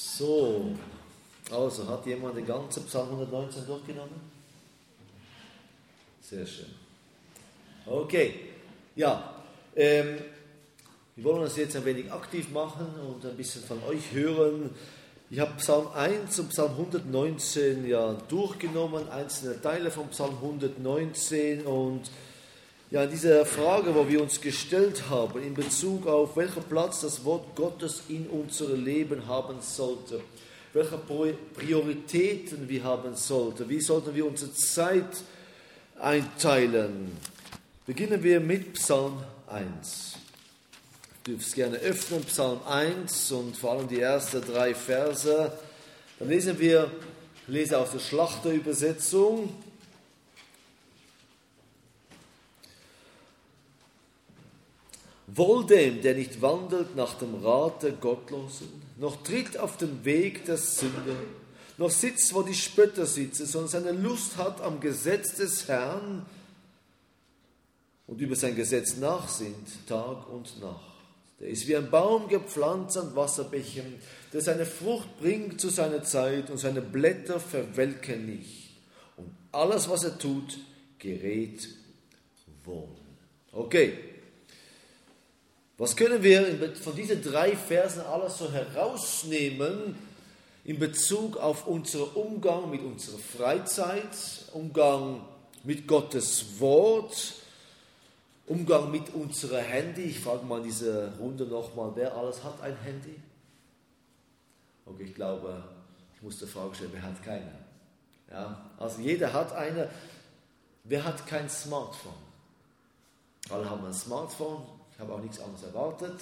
So, also hat jemand den ganzen Psalm 119 durchgenommen? Sehr schön. Okay, ja, ähm, wir wollen uns jetzt ein wenig aktiv machen und ein bisschen von euch hören. Ich habe Psalm 1 und Psalm 119 ja durchgenommen, einzelne Teile von Psalm 119 und ja, diese Frage, wo wir uns gestellt haben, in Bezug auf welchen Platz das Wort Gottes in unserem Leben haben sollte, welche Prioritäten wir haben sollten, wie sollten wir unsere Zeit einteilen. Beginnen wir mit Psalm 1. Du dürft gerne öffnen, Psalm 1 und vor allem die ersten drei Verse. Dann lesen wir, ich lese aus der Schlachterübersetzung. Wohl dem, der nicht wandelt nach dem Rat der Gottlosen, noch tritt auf den Weg der Sünde, noch sitzt, wo die Spötter sitzen, sondern seine Lust hat am Gesetz des Herrn und über sein Gesetz nachsinnt, Tag und Nacht. Der ist wie ein Baum gepflanzt an Wasserbächen, der seine Frucht bringt zu seiner Zeit und seine Blätter verwelken nicht. Und alles, was er tut, gerät wohl. Okay, was können wir von diesen drei Versen alles so herausnehmen in Bezug auf unseren Umgang mit unserer Freizeit, Umgang mit Gottes Wort, Umgang mit unserem Handy? Ich frage mal in dieser Runde nochmal, wer alles hat ein Handy? Okay, ich glaube, ich muss die Frage stellen, wer hat keine? Ja, also jeder hat eine. Wer hat kein Smartphone? Alle haben ein Smartphone, ich habe auch nichts anderes erwartet.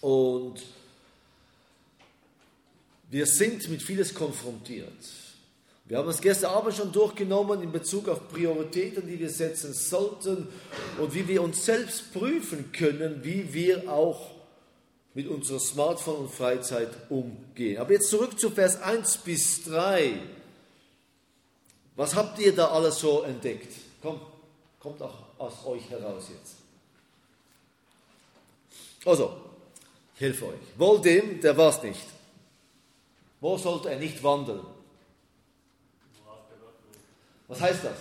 Und wir sind mit vieles konfrontiert. Wir haben es gestern Abend schon durchgenommen in Bezug auf Prioritäten, die wir setzen sollten und wie wir uns selbst prüfen können, wie wir auch mit unserer Smartphone und Freizeit umgehen. Aber jetzt zurück zu Vers 1 bis 3. Was habt ihr da alles so entdeckt? Kommt, kommt auch aus euch heraus jetzt. Also, ich helfe euch. Wohl dem, der war es nicht. Wo sollte er nicht wandeln? Was heißt das?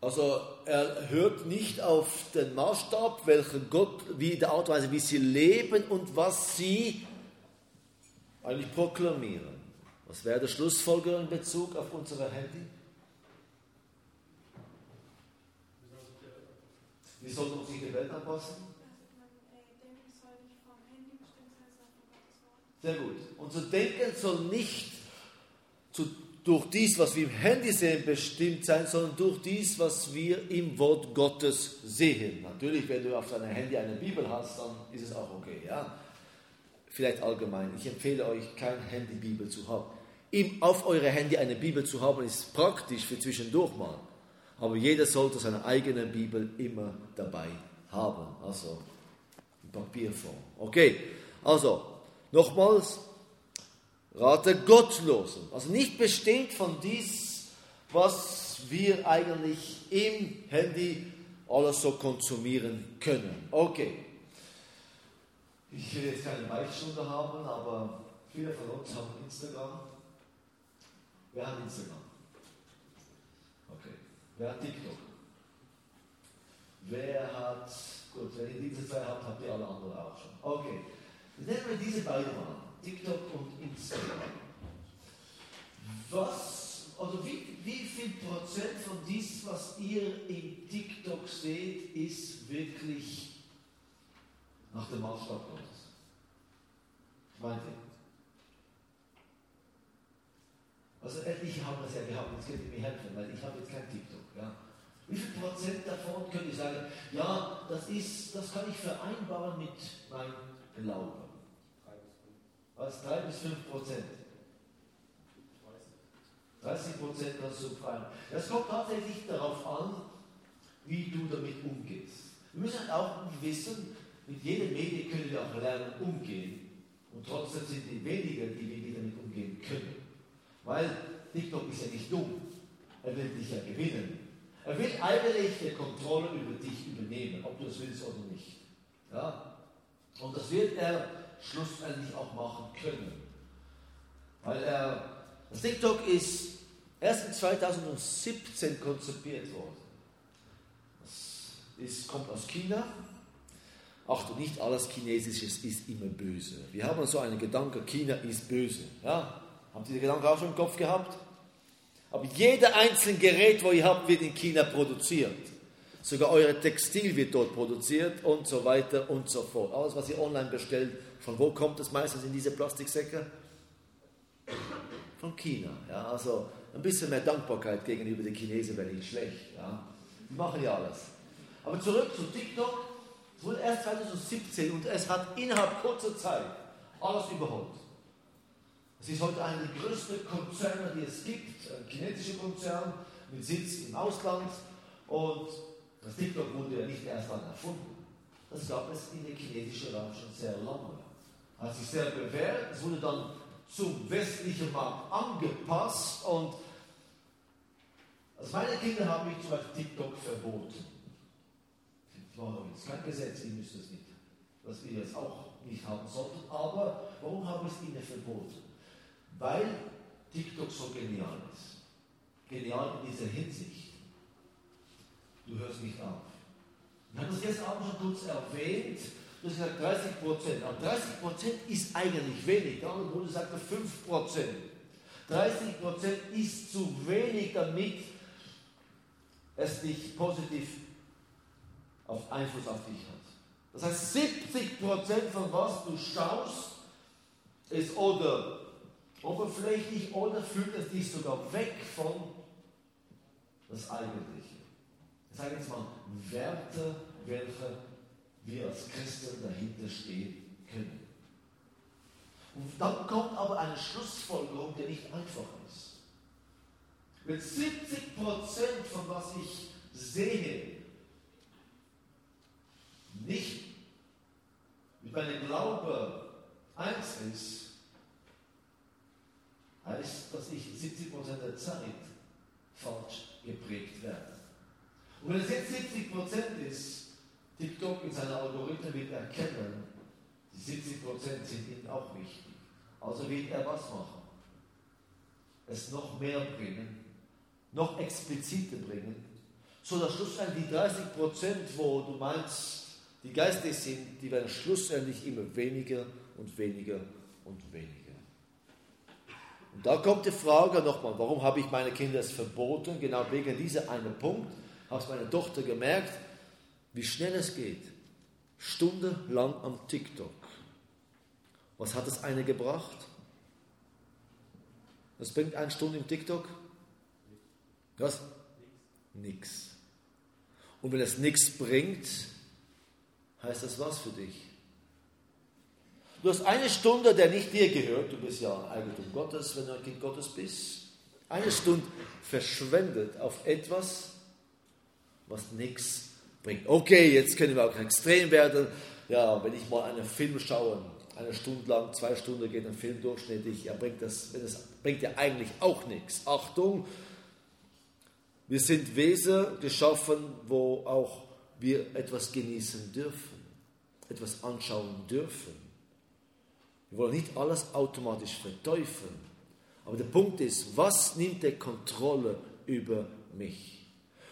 Also er hört nicht auf den Maßstab, welchen Gott, wie die Art und Weise, wie sie leben und was sie eigentlich proklamieren. Was wäre der Schlussfolger in Bezug auf unser Handy? Wie soll uns die Welt anpassen? Sehr gut. Unser Denken soll nicht zu, durch dies, was wir im Handy sehen, bestimmt sein, sondern durch dies, was wir im Wort Gottes sehen. Natürlich, wenn du auf deinem Handy eine Bibel hast, dann ist es auch okay. Ja? Vielleicht allgemein. Ich empfehle euch, kein Handy-Bibel zu haben. auf eure Handy eine Bibel zu haben, ist praktisch für zwischendurch mal. Aber jeder sollte seine eigene Bibel immer dabei haben, also in Papierform. Okay, also nochmals, rate Gottlosen, also nicht bestimmt von dies, was wir eigentlich im Handy alles so konsumieren können. Okay, ich will jetzt keine Beichtsstunde haben, aber viele von uns haben Instagram. Wer hat Instagram? Wer hat TikTok? Wer hat, gut, wenn ihr diese zwei habt, habt ihr alle anderen auch schon. Okay, nehmen wir diese beiden mal, TikTok und Instagram. Was, also wie, wie viel Prozent von dies, was ihr in TikTok seht, ist wirklich nach dem Maßstab Gottes? Meint ihr? Also ich habe das ja gehabt, jetzt könnt ihr mir helfen, weil ich habe jetzt kein TikTok. Ja. Wie viel Prozent davon könnte ich sagen, ja, das, ist, das kann ich vereinbaren mit meinem Glauben? Was? 3 bis 5 Prozent. 30 Prozent kannst du vereinbaren. Das kommt tatsächlich darauf an, wie du damit umgehst. Wir müssen auch wissen, mit jedem Medien können wir auch lernen umgehen. Und trotzdem sind die wenigen, die wir damit umgehen können. Weil TikTok ist ja nicht dumm. Er will dich ja gewinnen. Er will eigentlich die Kontrolle über dich übernehmen. es willst oder nicht. Ja? Und das wird er schlussendlich auch machen können. Weil er, das TikTok ist erst in 2017 konzipiert worden. Das ist, kommt aus China. Achtung, nicht alles Chinesisches ist immer böse. Wir haben so einen Gedanken, China ist böse. Ja? Haben Sie den Gedanken auch schon im Kopf gehabt? Aber jeder einzelne Gerät, wo ihr habt, wird in China produziert. Sogar eure Textil wird dort produziert und so weiter und so fort. Alles, was ihr online bestellt, von wo kommt es meistens in diese Plastiksäcke? Von China. Ja, also ein bisschen mehr Dankbarkeit gegenüber den Chinesen wäre nicht schlecht. Ja. Die machen ja alles. Aber zurück zu TikTok. Es wurde erst 2017 und es hat innerhalb kurzer Zeit alles überholt. Es ist heute einer der größten Konzerne, die es gibt, ein chinesischer Konzern mit Sitz im Ausland und das TikTok wurde ja nicht erst dann erfunden. Das gab es in der chinesischen Raum schon sehr lange. Hat sich sehr bewährt. Es wurde dann zum westlichen Markt angepasst und als meine Kinder habe ich zum Beispiel TikTok verboten. Das war jetzt kein Gesetz, ihr müsst es nicht, was wir jetzt auch nicht haben sollten. Aber warum habe ich es ihnen verboten? Weil TikTok so genial ist. Genial in dieser Hinsicht du hörst nicht auf. Wir haben das gestern Abend schon kurz erwähnt. Du hast gesagt 30 Prozent. Aber 30 Prozent ist eigentlich wenig. Der Bruder sagte 5 Prozent. 30 Prozent ist zu wenig, damit es dich positiv auf Einfluss auf dich hat. Das heißt, 70 Prozent von was du schaust, ist oder oberflächlich oder führt es dich sogar weg von das Eigentliche ich sage jetzt mal, Werte, welche wir als Christen dahinter stehen können. Und dann kommt aber eine Schlussfolgerung, die nicht einfach ist. Wenn 70 Prozent von was ich sehe, nicht mit meinem Glaube eins ist, heißt, dass ich 70 Prozent der Zeit falsch geprägt werde. Und wenn es jetzt 70 Prozent ist, TikTok in seiner Algorithmen wird erkennen, die 70 Prozent sind ihnen auch wichtig. Also wird er was machen? Es noch mehr bringen, noch expliziter bringen, so dass schlussendlich die 30 Prozent, wo du meinst, die geistig sind, die werden schlussendlich immer weniger und weniger und weniger. Und da kommt die Frage nochmal, warum habe ich meine Kinder es verboten? Genau wegen dieser einen Punkt hat meine Tochter gemerkt, wie schnell es geht. Stundenlang am TikTok. Was hat es eine gebracht? Was bringt eine Stunde im TikTok? Was? Nix. Und wenn es nichts bringt, heißt das was für dich? Du hast eine Stunde, der nicht dir gehört, du bist ja Eigentum Gottes, wenn du ein Kind Gottes bist, eine Stunde verschwendet auf etwas, was nichts bringt. Okay, jetzt können wir auch extrem werden. Ja, wenn ich mal einen Film schaue, eine Stunde lang, zwei Stunden geht ein Film durchschnittlich, ja, bringt das, das bringt ja eigentlich auch nichts. Achtung, wir sind Wesen geschaffen, wo auch wir etwas genießen dürfen, etwas anschauen dürfen. Wir wollen nicht alles automatisch verteufeln. Aber der Punkt ist, was nimmt die Kontrolle über mich?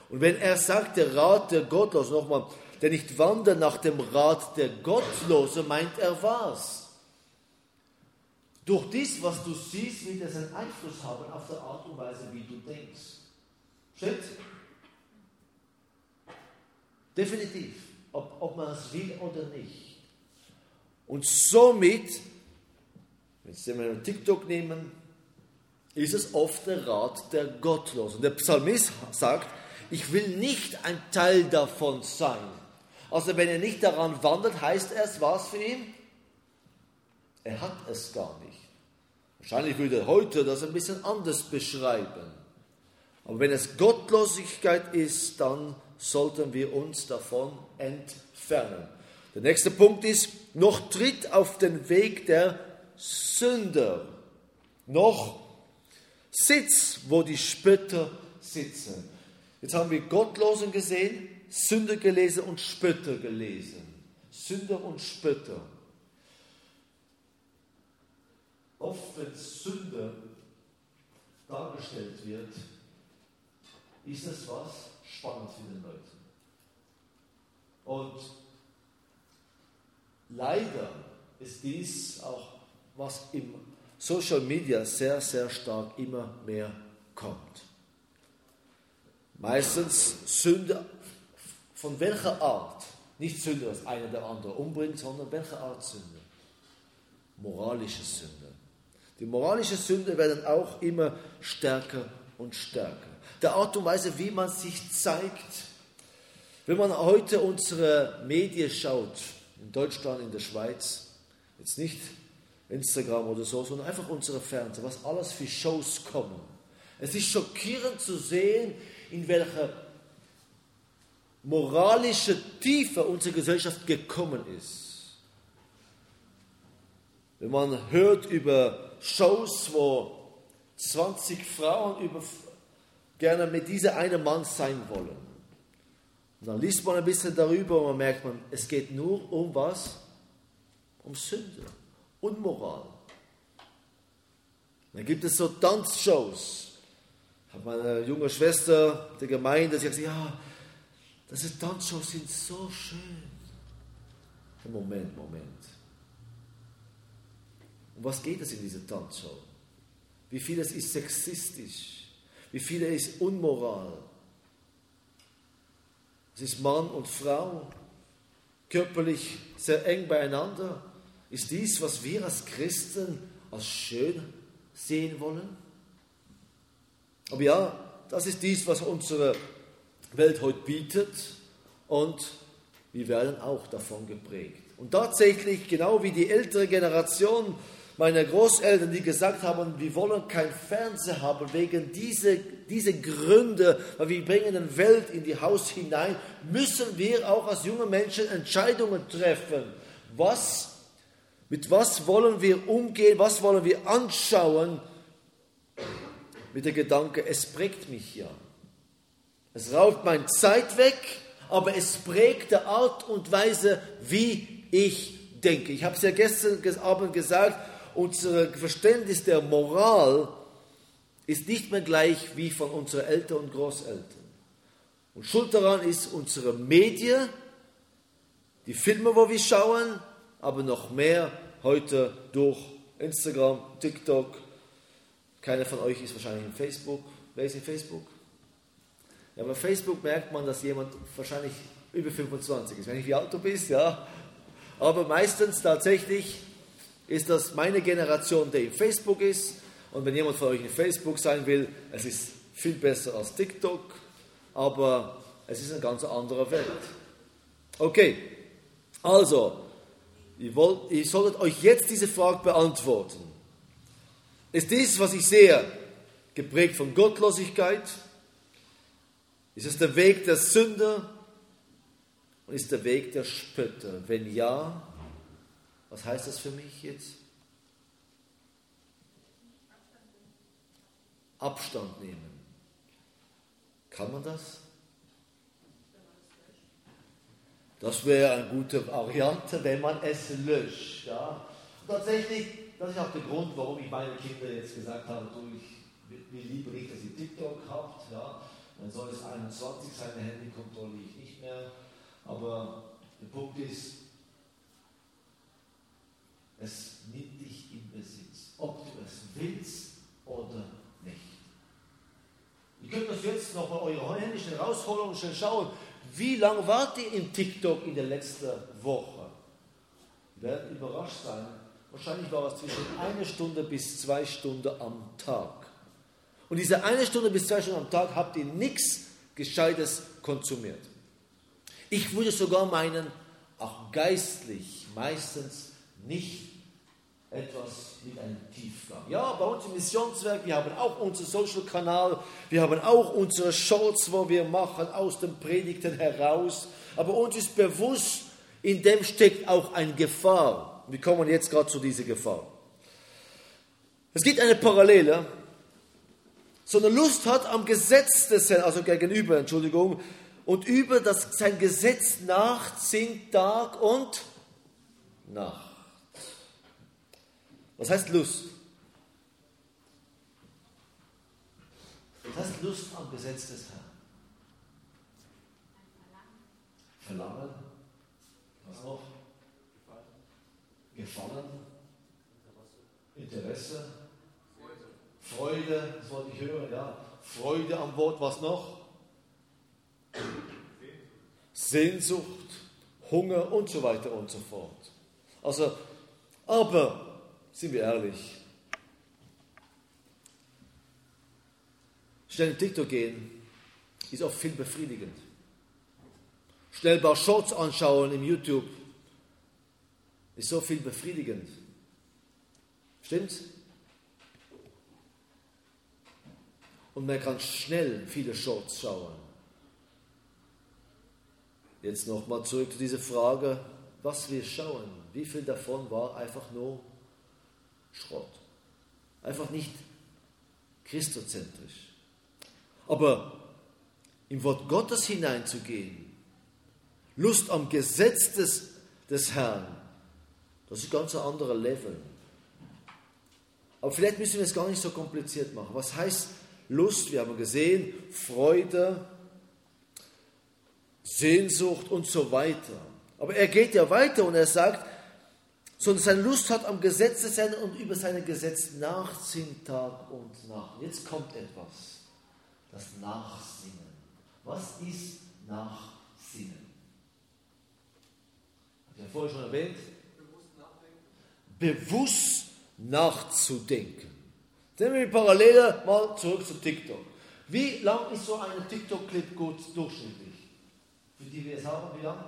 Und wenn er sagt, der Rat der Gottlosen, nochmal, der nicht wandert nach dem Rat der Gottlosen, meint er was? Durch dies, was du siehst, wird es einen Einfluss haben auf die Art und Weise, wie du denkst. Stimmt? Definitiv. Ob, ob man es will oder nicht. Und somit, wenn wir TikTok nehmen, ist es oft der Rat der Gottlosen. Der Psalmist sagt, ich will nicht ein Teil davon sein. Also wenn er nicht daran wandert, heißt es was für ihn? Er hat es gar nicht. Wahrscheinlich würde er heute das ein bisschen anders beschreiben. Aber wenn es Gottlosigkeit ist, dann sollten wir uns davon entfernen. Der nächste Punkt ist, noch tritt auf den Weg der Sünder. Noch Sitz, wo die Spötter sitzen. Jetzt haben wir Gottlosen gesehen, Sünder gelesen und Spötter gelesen. Sünder und Spötter. Oft, wenn Sünder dargestellt wird, ist es was spannend für den Leuten. Und leider ist dies auch, was im Social Media sehr, sehr stark immer mehr kommt. Meistens Sünde von welcher Art? Nicht Sünde, dass einer der andere umbringt, sondern welche Art Sünde? Moralische Sünde. Die moralische Sünde werden auch immer stärker und stärker. Der Art und Weise, wie man sich zeigt, wenn man heute unsere Medien schaut, in Deutschland, in der Schweiz, jetzt nicht Instagram oder so, sondern einfach unsere Fernseher, was alles für Shows kommen. Es ist schockierend zu sehen, in welcher moralische Tiefe unsere Gesellschaft gekommen ist. Wenn man hört über Shows, wo 20 Frauen über, gerne mit dieser einen Mann sein wollen. Und dann liest man ein bisschen darüber und man merkt, man, es geht nur um was? Um Sünde, Unmoral. Dann gibt es so Tanzshows. Habe meine junge Schwester der Gemeinde, sie hat gesagt, ja, diese Tanzshows sind so schön. Moment, Moment. Um was geht es in dieser Tanzshow? Wie vieles ist sexistisch? Wie vieles ist unmoral? Es ist Mann und Frau, körperlich sehr eng beieinander. Ist dies, was wir als Christen als schön sehen wollen? Aber ja, das ist dies, was unsere Welt heute bietet und wir werden auch davon geprägt. Und tatsächlich, genau wie die ältere Generation meine Großeltern, die gesagt haben, wir wollen kein Fernseher haben, wegen dieser diese Gründe, weil wir bringen eine Welt in die Haus hinein, müssen wir auch als junge Menschen Entscheidungen treffen. Was, mit was wollen wir umgehen, was wollen wir anschauen, mit dem Gedanke, es prägt mich ja. Es raubt meine Zeit weg, aber es prägt die Art und Weise, wie ich denke. Ich habe es ja gestern Abend gesagt, unser Verständnis der Moral ist nicht mehr gleich wie von unseren Eltern und Großeltern. Und schuld daran ist unsere Medien, die Filme, wo wir schauen, aber noch mehr heute durch Instagram, TikTok. Keiner von euch ist wahrscheinlich in Facebook. Wer ist in Facebook? Ja, bei Facebook merkt man, dass jemand wahrscheinlich über 25 ist. Wenn ich wie alt du bist, ja. Aber meistens tatsächlich ist das meine Generation, der in Facebook ist. Und wenn jemand von euch in Facebook sein will, es ist viel besser als TikTok, aber es ist eine ganz andere Welt. Okay, also, ihr, wollt, ihr solltet euch jetzt diese Frage beantworten. Ist dies, was ich sehe, geprägt von Gottlosigkeit? Ist es der Weg der Sünder? Und ist der Weg der Spötter? Wenn ja, was heißt das für mich jetzt? Abstand nehmen. Kann man das? Das wäre eine gute Variante, wenn man es löscht. Ja? tatsächlich, das ist auch der Grund, warum ich meinen Kindern jetzt gesagt habe, du, ich will lieber nicht, dass ihr TikTok habt. Ja? Dann soll es 21 sein, Handy kontrolliere ich nicht mehr. Aber der Punkt ist, es nimmt dich in Besitz, ob du es willst oder nicht. Ihr könnt das jetzt noch mal eure Hände schnell rausholen schauen, wie lange wart ihr in TikTok in der letzten Woche? Ihr werdet überrascht sein. Wahrscheinlich war es zwischen einer Stunde bis zwei Stunden am Tag. Und diese eine Stunde bis zwei Stunden am Tag habt ihr nichts Gescheites konsumiert. Ich würde sogar meinen, auch geistlich meistens nicht etwas mit einem Tiefgang. Ja, bei uns im Missionswerk, wir haben auch unseren Social-Kanal, wir haben auch unsere Shorts, wo wir machen aus den Predigten heraus. Aber uns ist bewusst, in dem steckt auch eine Gefahr. Wir kommen jetzt gerade zu dieser Gefahr. Es gibt eine Parallele. So eine Lust hat am Gesetz des Herrn, also gegenüber, Entschuldigung, und über das, sein Gesetz nachsinnt Tag und Nacht. Was heißt Lust? Was heißt Lust am Gesetz des Herrn? Verlangen. Was noch? Gefallen. Interesse. Freude, das wollte ich hören, ja. Freude am Wort, was noch? Sehnsucht, Hunger und so weiter und so fort. Also, aber, sind wir ehrlich, schnell in TikTok gehen ist auch viel befriedigend. Schnell ein paar Shorts anschauen im YouTube ist so viel befriedigend. Stimmt's? Und man kann schnell viele Shorts schauen. Jetzt nochmal zurück zu dieser Frage, was wir schauen. Wie viel davon war einfach nur Schrott? Einfach nicht christozentrisch. Aber im Wort Gottes hineinzugehen, Lust am Gesetz des, des Herrn, das ist ein ganz anderer Level. Aber vielleicht müssen wir es gar nicht so kompliziert machen. Was heißt Lust? Wir haben gesehen, Freude, Sehnsucht und so weiter. Aber er geht ja weiter und er sagt, sondern seine Lust hat am Gesetze sein und über seine Gesetze nachsinnen Tag und Nacht. Jetzt kommt etwas, das Nachsinnen. Was ist Nachsinnen? Hat ich ja vorher schon erwähnt. Bewusst nachzudenken. Nehmen wir parallel mal zurück zu TikTok. Wie lang ist so ein TikTok-Clip gut durchschnittlich? Für die wir es haben, wie lang?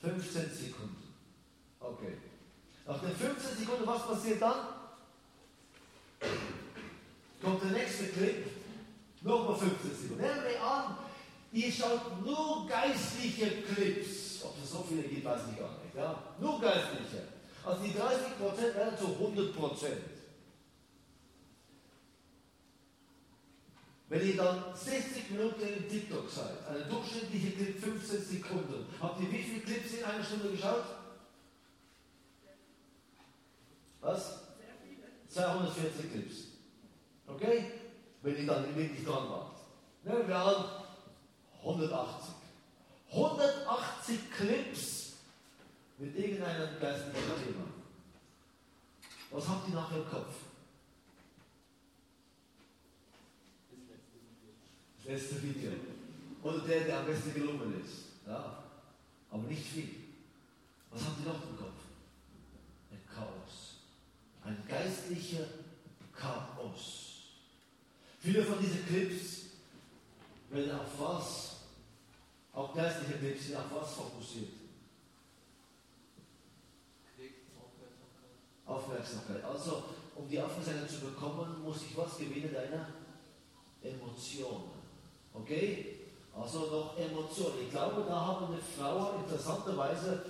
15 Sekunden. Okay. Nach den 15 Sekunden, was passiert dann? Kommt der nächste Clip, nochmal 15 Sekunden. Nehmen wir an, ihr schaut nur geistliche Clips. Ob es so viele gibt, weiß ich gar nicht. Ja? Nur geistliche. Also die 30% werden zu 100%. Wenn ihr dann 60 Minuten in TikTok seid, eine durchschnittliche Clip 15 Sekunden, habt ihr wie viele Clips in einer Stunde geschaut? Was? 240 Clips. Okay? Wenn ihr dann wirklich dran wart. Nehmen wir an, 180. 180 Clips mit irgendeinem geistlichen Thema. Was habt ihr nachher im Kopf? Das letzte Video. Oder der, der am besten gelungen ist. Ja. Aber nicht viel. Was habt ihr noch im Kopf? Ein geistlicher Chaos. Viele von diesen Clips werden auf was, auch geistliche Clips sind auf was fokussiert? Aufmerksamkeit. Also, um die Aufmerksamkeit zu bekommen, muss ich was gewinnen? Deine Emotionen. Okay? Also noch Emotionen. Ich glaube, da haben eine Frau interessanterweise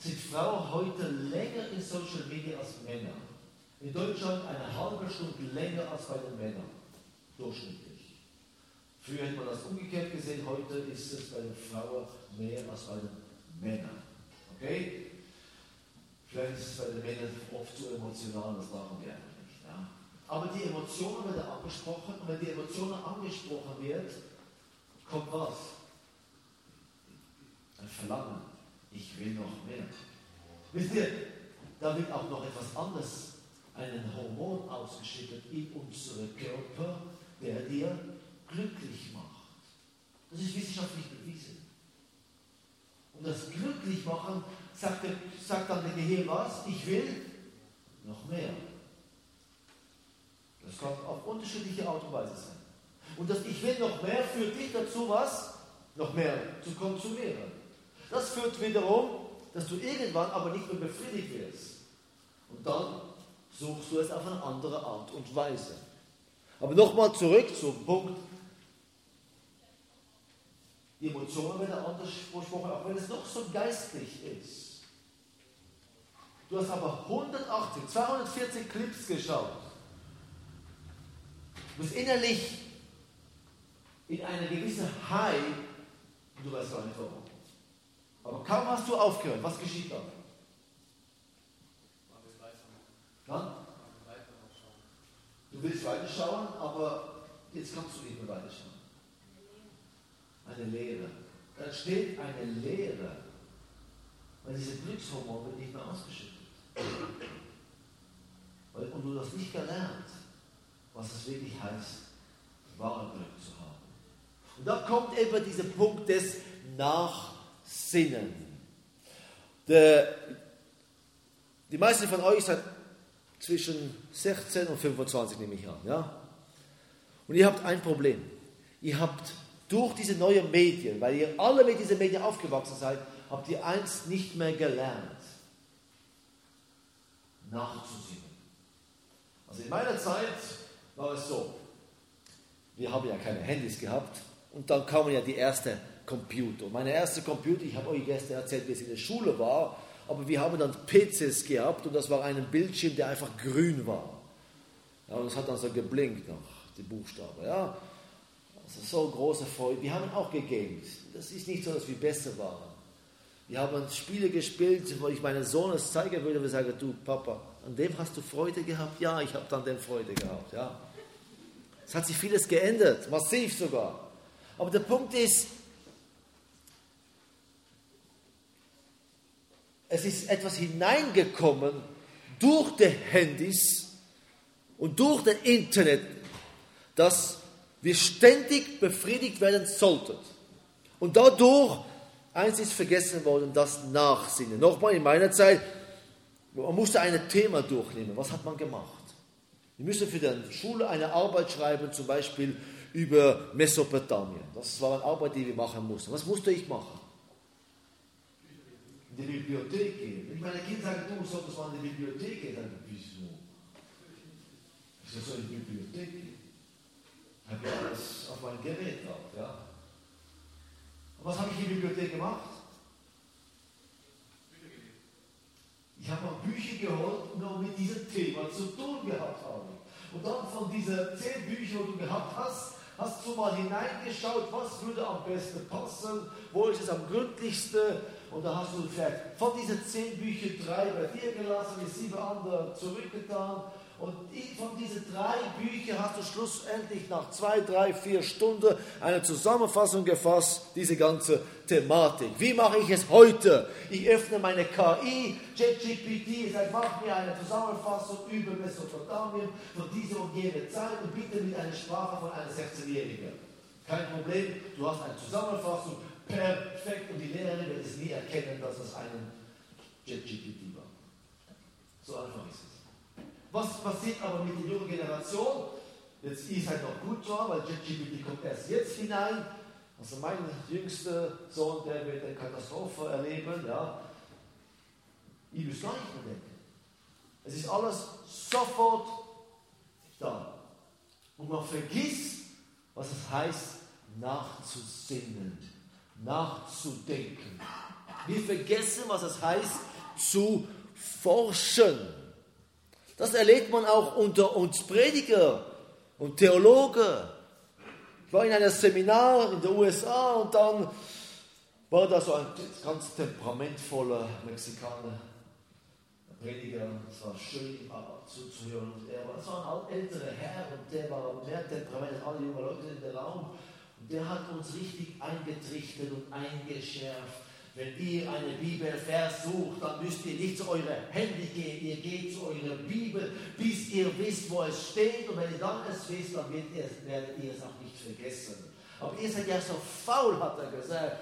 sind Frauen heute länger in Social Media als Männer. In Deutschland eine halbe Stunde länger als bei den Männern. Durchschnittlich. Früher hätte man das umgekehrt gesehen, heute ist es bei den Frauen mehr als bei den Männern. Okay? Vielleicht ist es bei den Männern oft zu emotional, das machen wir einfach nicht. Ja? Aber die Emotionen werden angesprochen und wenn die Emotionen angesprochen wird, kommt was? Ein Verlangen. Ich will noch mehr. Wisst ihr, da wird auch noch etwas anderes, einen Hormon ausgeschüttet in unsere Körper, der dir glücklich macht. Das ist wissenschaftlich bewiesen. Und das Glücklichmachen sagt, der, sagt dann der Gehirn was? Ich will noch mehr. Das kann auf unterschiedliche Art und Weise sein. Und das Ich will noch mehr führt dich dazu, was? Noch mehr zu konsumieren. Das führt wiederum, dass du irgendwann aber nicht mehr befriedigt wirst. Und dann suchst du es auf eine andere Art und Weise. Aber nochmal zurück zum Punkt. Die Emotionen werden anders besprochen, auch wenn es noch so geistlich ist. Du hast aber 180, 240 Clips geschaut. Du bist innerlich in eine gewisse High und du weißt gar nicht warum. Aber kaum hast du aufgehört, was geschieht dann? Dann? Du willst weiterschauen, aber jetzt kannst du nicht mehr weiterschauen. Eine Lehre. Da entsteht eine Lehre, weil diese Glückshormone wird nicht mehr ausgeschüttet. Und du hast nicht gelernt, was es wirklich heißt, wahre Glück zu haben. Und da kommt eben dieser Punkt des Nachsinnen. Der, die meisten von euch sind zwischen 16 und 25, nehme ich an. Ja? Und ihr habt ein Problem. Ihr habt durch diese neuen Medien, weil ihr alle mit diesen Medien aufgewachsen seid, habt ihr eins nicht mehr gelernt. Nachzusehen. Also in meiner Zeit war es so, wir haben ja keine Handys gehabt und dann kamen ja die ersten Computer. Meine erste Computer, ich habe euch gestern erzählt, wie es in der Schule war, aber wir haben dann PCs gehabt und das war ein Bildschirm, der einfach grün war. Ja, und es hat dann so geblinkt noch, die Buchstaben. Ja. Also so große Freude. Wir haben auch gegamed. Das ist nicht so, dass wir besser waren. Wir haben Spiele gespielt, wo ich meinen Sohn es zeigen würde, wir sagen, du Papa, an dem hast du Freude gehabt? Ja, ich habe dann den Freude gehabt. Ja. Es hat sich vieles geändert, massiv sogar. Aber der Punkt ist, es ist etwas hineingekommen durch die Handys und durch das Internet, dass wir ständig befriedigt werden sollten. Und dadurch, eins ist vergessen worden, das Nachsinnen. Nochmal in meiner Zeit, man musste ein Thema durchnehmen. Was hat man gemacht? Wir müssen für die Schule eine Arbeit schreiben, zum Beispiel über Mesopotamien. Das war eine Arbeit, die wir machen mussten. Was musste ich machen? Die Bibliothek gehen. Wenn ich meine Kinder sage, du solltest mal in die Bibliothek gehen, dann wieso? Wieso soll ich in die Bibliothek gehen? Ich habe ja alles auf meinem Gerät drauf, ja. Und was habe ich in der Bibliothek gemacht? Ich habe mal Bücher geholt, die mit diesem Thema zu tun gehabt haben. Und dann von diesen zehn Büchern, die du gehabt hast, hast du mal hineingeschaut, was würde am besten passen, wo ist es am gründlichsten, und da hast du vielleicht von diesen zehn Büchern drei bei dir gelassen, die sieben anderen zurückgetan. Und von diesen drei Büchern hast du schlussendlich nach zwei, drei, vier Stunden eine Zusammenfassung gefasst, diese ganze Thematik. Wie mache ich es heute? Ich öffne meine KI, ChatGPT, sage, mach mir eine Zusammenfassung über Mesopotamien von dieser und jener Zeit und bitte mit einer Sprache von einer 16-Jährigen. Kein Problem, du hast eine Zusammenfassung, perfekt und die Lehrerin wird es nie erkennen, dass es ein JetGPT war. So einfach ist es. Was passiert aber mit der jungen Generation? Jetzt ist halt noch gut dran, weil JetGPT kommt erst jetzt hinein. Also mein jüngster Sohn, der wird eine Katastrophe erleben, ja. Ich muss gar nicht mehr denken. Es ist alles sofort da. Und man vergisst, was es heißt, nachzusinnen nachzudenken. Wir vergessen, was es heißt, zu forschen. Das erlebt man auch unter uns Prediger und Theologen. Ich war in einem Seminar in den USA und dann war da so ein ganz temperamentvoller Mexikaner, Prediger. Es war schön, ihm zuzuhören. Und er war so ein älterer Herr und der war mehr Temperament als alle jungen Leute in der Raum der hat uns richtig eingetrichtert und eingeschärft. Wenn ihr eine Bibelvers sucht, dann müsst ihr nicht zu eurer Handy gehen, ihr geht zu eurer Bibel, bis ihr wisst, wo es steht. Und wenn ihr dann es wisst, dann werdet ihr es auch nicht vergessen. Aber ihr seid ja so faul, hat er gesagt.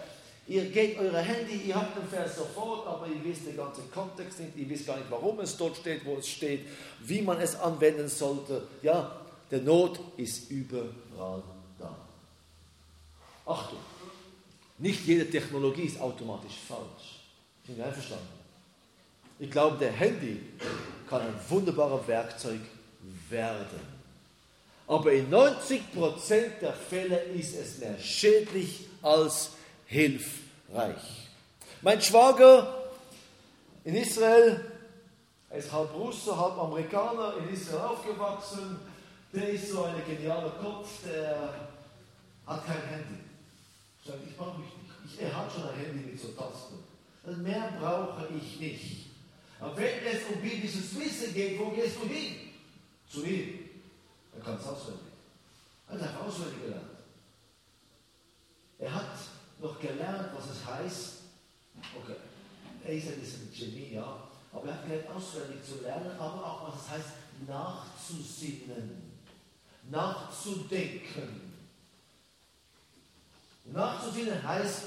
Ihr geht euer Handy, ihr habt den Vers sofort, aber ihr wisst den ganzen Kontext nicht, ihr wisst gar nicht, warum es dort steht, wo es steht, wie man es anwenden sollte. Ja, der Not ist überall Achtung, nicht jede Technologie ist automatisch falsch. Ich bin einverstanden. Ich glaube, der Handy kann ein wunderbares Werkzeug werden. Aber in 90% der Fälle ist es mehr schädlich als hilfreich. Mein Schwager in Israel, er ist halb Russe, halb Amerikaner, in Israel aufgewachsen, der ist so ein genialer Kopf, der hat kein Handy. Sagt, ich brauche mich nicht. Ich, er hat schon ein Handy mit so Tasten. Also mehr brauche ich nicht. Aber wenn es um biblisches Wissen geht, wo gehst du hin? Zu ihm. Er kann es auswendig. Er hat auswendig gelernt. Er hat noch gelernt, was es heißt. Okay, er ist ein Genie, ja. Aber er hat gelernt, auswendig zu lernen, aber auch, was es heißt, nachzusinnen, nachzudenken. Nachzusinnen heißt,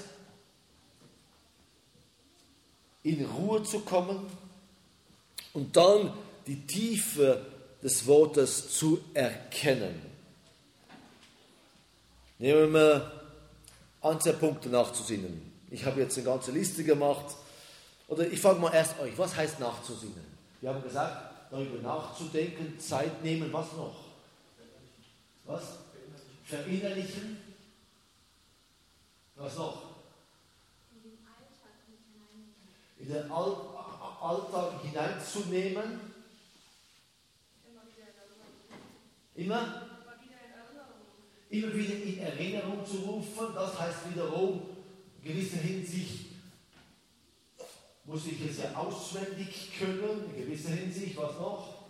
in Ruhe zu kommen und dann die Tiefe des Wortes zu erkennen. Nehmen wir Punkte nachzusinnen. Ich habe jetzt eine ganze Liste gemacht. Oder ich frage mal erst euch, was heißt nachzusinnen? Wir haben gesagt, darüber nachzudenken, Zeit nehmen, was noch? Was? Verinnerlichen? Was noch? In den Alltag hineinzunehmen. Immer? Immer wieder in Erinnerung zu rufen, das heißt wiederum, in gewisser Hinsicht muss ich es ja auswendig können, in gewisser Hinsicht, was noch?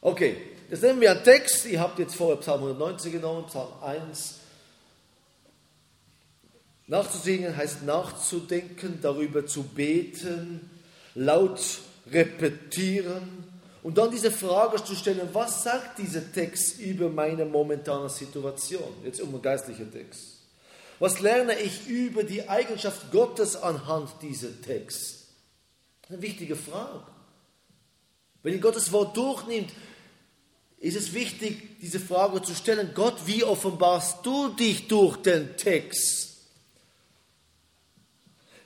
Okay, jetzt nehmen wir einen Text. Ihr habt jetzt vorher Psalm 190 genommen, Psalm 1. Nachzusingen heißt nachzudenken, darüber zu beten, laut repetieren und dann diese Frage zu stellen, was sagt dieser Text über meine momentane Situation? Jetzt um einen geistlichen Text. Was lerne ich über die Eigenschaft Gottes anhand dieser Text? Eine wichtige Frage. Wenn ihr Gottes Wort durchnimmt, ist es wichtig, diese Frage zu stellen, Gott, wie offenbarst du dich durch den Text?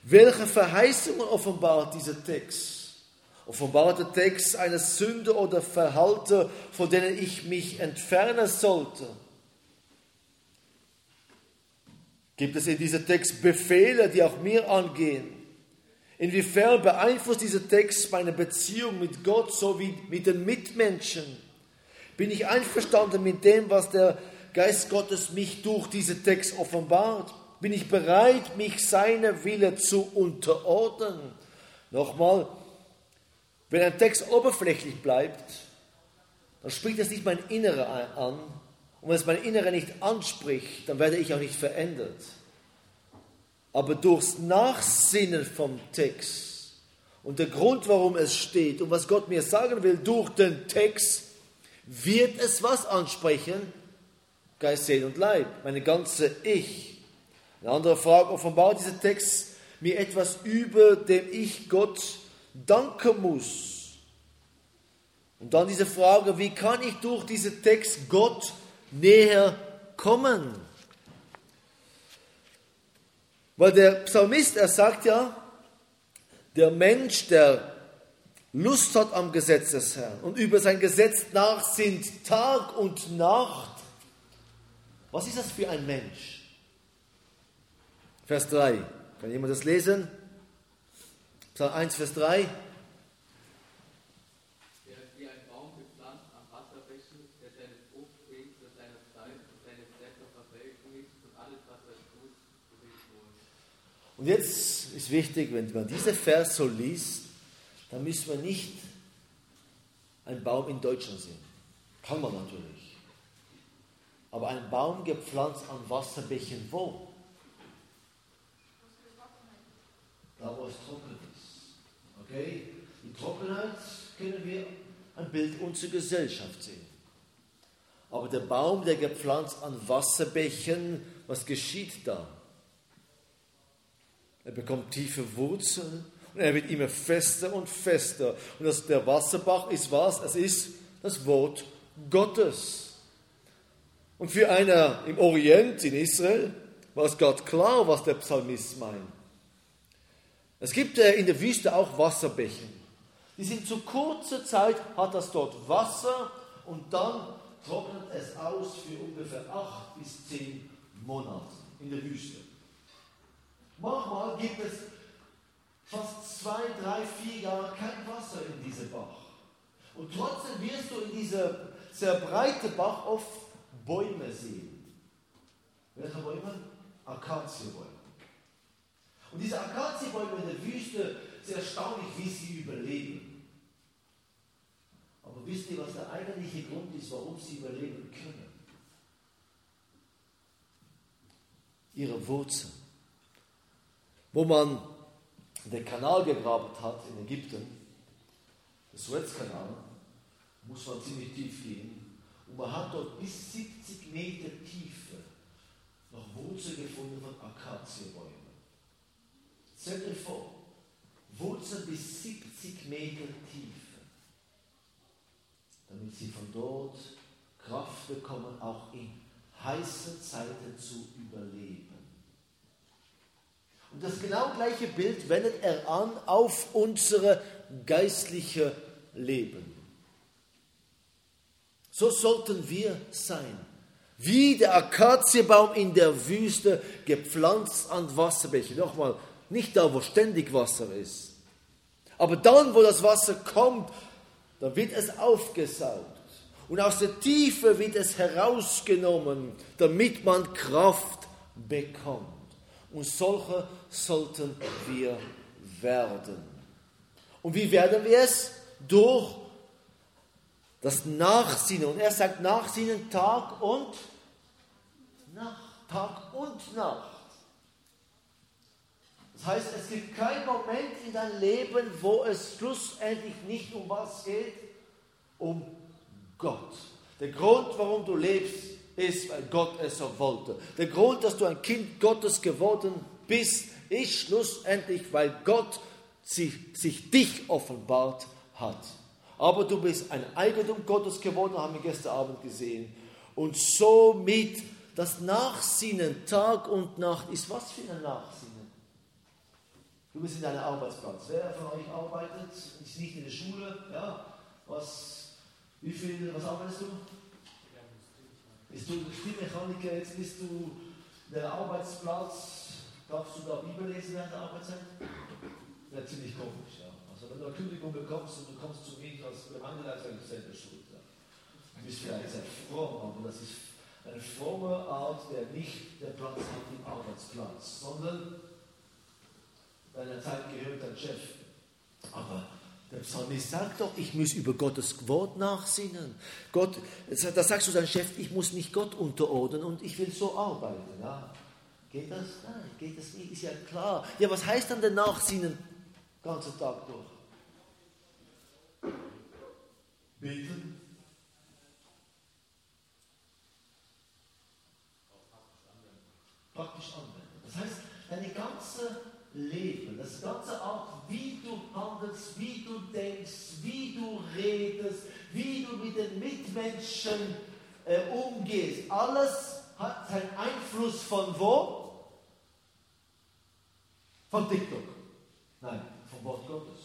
Welche Verheißungen offenbart dieser Text? Offenbart der Text eine Sünde oder Verhalte, von denen ich mich entfernen sollte? Gibt es in diesem Text Befehle, die auch mir angehen? Inwiefern beeinflusst dieser Text meine Beziehung mit Gott sowie mit den Mitmenschen? Bin ich einverstanden mit dem, was der Geist Gottes mich durch diesen Text offenbart? Bin ich bereit, mich seiner Wille zu unterordnen? Nochmal, wenn ein Text oberflächlich bleibt, dann spricht das nicht mein Innerer an, und wenn es mein Innere nicht anspricht, dann werde ich auch nicht verändert. Aber durchs Nachsinnen vom Text und der Grund, warum es steht und was Gott mir sagen will durch den Text, wird es was ansprechen? Geist, Seele und Leib, meine ganze Ich. Eine andere Frage, offenbart dieser Text mir etwas über dem ich Gott danken muss? Und dann diese Frage, wie kann ich durch diesen Text Gott näher kommen. Weil der Psalmist, er sagt ja, der Mensch, der Lust hat am Gesetz des Herrn und über sein Gesetz nachsinnt Tag und Nacht. Was ist das für ein Mensch? Vers 3. Kann jemand das lesen? Psalm 1, Vers 3. Und jetzt ist wichtig, wenn man diese Vers so liest, dann müssen wir nicht einen Baum in Deutschland sehen. Kann man natürlich. Aber ein Baum gepflanzt an Wasserbächen wo? Da, wo es trocken ist. Okay? Die Trockenheit können wir ein Bild unserer Gesellschaft sehen. Aber der Baum, der gepflanzt an Wasserbächen, was geschieht da? Er bekommt tiefe Wurzeln und er wird immer fester und fester. Und das, der Wasserbach ist was? Es ist das Wort Gottes. Und für einer im Orient, in Israel, war es Gott klar, was der Psalmist meint. Es gibt äh, in der Wüste auch Wasserbächen. Die sind zu kurzer Zeit, hat das dort Wasser und dann trocknet es aus für ungefähr acht bis zehn Monate in der Wüste. Manchmal gibt es fast zwei, drei, vier Jahre kein Wasser in diesem Bach. Und trotzdem wirst du in dieser sehr breiten Bach oft Bäume sehen. Welche Bäume? Akazienbäume. Und diese Akazienbäume in der Wüste, ist erstaunlich, wie sie überleben. Aber wisst ihr, was der eigentliche Grund ist, warum sie überleben können? Ihre Wurzeln. Wo man den Kanal gegraben hat in Ägypten, der Suezkanal, muss man ziemlich tief gehen. Und man hat dort bis 70 Meter Tiefe noch Wurzeln gefunden von Akazienbäumen. Stell dir vor, Wurzeln bis 70 Meter Tiefe, damit sie von dort Kraft bekommen, auch in heißen Zeiten zu überleben. Und das genau gleiche Bild wendet er an auf unsere geistliche Leben. So sollten wir sein. Wie der Akazienbaum in der Wüste, gepflanzt an Wasserbächen. Nochmal, nicht da, wo ständig Wasser ist. Aber dann, wo das Wasser kommt, dann wird es aufgesaugt. Und aus der Tiefe wird es herausgenommen, damit man Kraft bekommt. Und solche sollten wir werden. Und wie werden wir es? Durch das Nachsinnen. Und er sagt Nachsinnen Tag und Nacht. Tag und Nacht. Das heißt, es gibt keinen Moment in deinem Leben, wo es schlussendlich nicht um was geht? Um Gott. Der Grund, warum du lebst, ist, weil Gott es so wollte. Der Grund, dass du ein Kind Gottes geworden bist, ist schlussendlich, weil Gott sich, sich dich offenbart hat. Aber du bist ein Eigentum Gottes geworden, haben wir gestern Abend gesehen. Und somit das Nachsinnen Tag und Nacht ist was für ein Nachsinnen? Du bist in deinem Arbeitsplatz. Wer von euch arbeitet, ist nicht in der Schule? Ja? Was, wie viel, was arbeitest du? Bist du Industriemechaniker, jetzt bist du der Arbeitsplatz, darfst du da Bibel lesen während der Arbeitszeit? Wäre ziemlich komisch, ja. Also wenn du eine Kündigung bekommst und du kommst zu mir als Gemeindeleiter, ist selber schuld. Ja. Du bist vielleicht sehr fromm, aber das ist eine fromme Art, der nicht der Platz hat im Arbeitsplatz, sondern deiner Zeit gehört dein Chef. Aber der Psalmist sagt doch, ich muss über Gottes Wort nachsinnen. Gott, da sagst du deinem Chef, ich muss mich Gott unterordnen und ich will so arbeiten. Ja. Geht das? Nein, geht das nicht, ist ja klar. Ja, was heißt dann der Nachsinnen den ganzen Tag durch? Beten. Praktisch anwenden. Das heißt, deine ganze Leben, das ganze Art, wie du handelst, wie du denkst, wie du redest, wie du mit den Mitmenschen äh, umgehst, alles hat seinen Einfluss von wo? Von TikTok. Nein, vom Wort Gottes.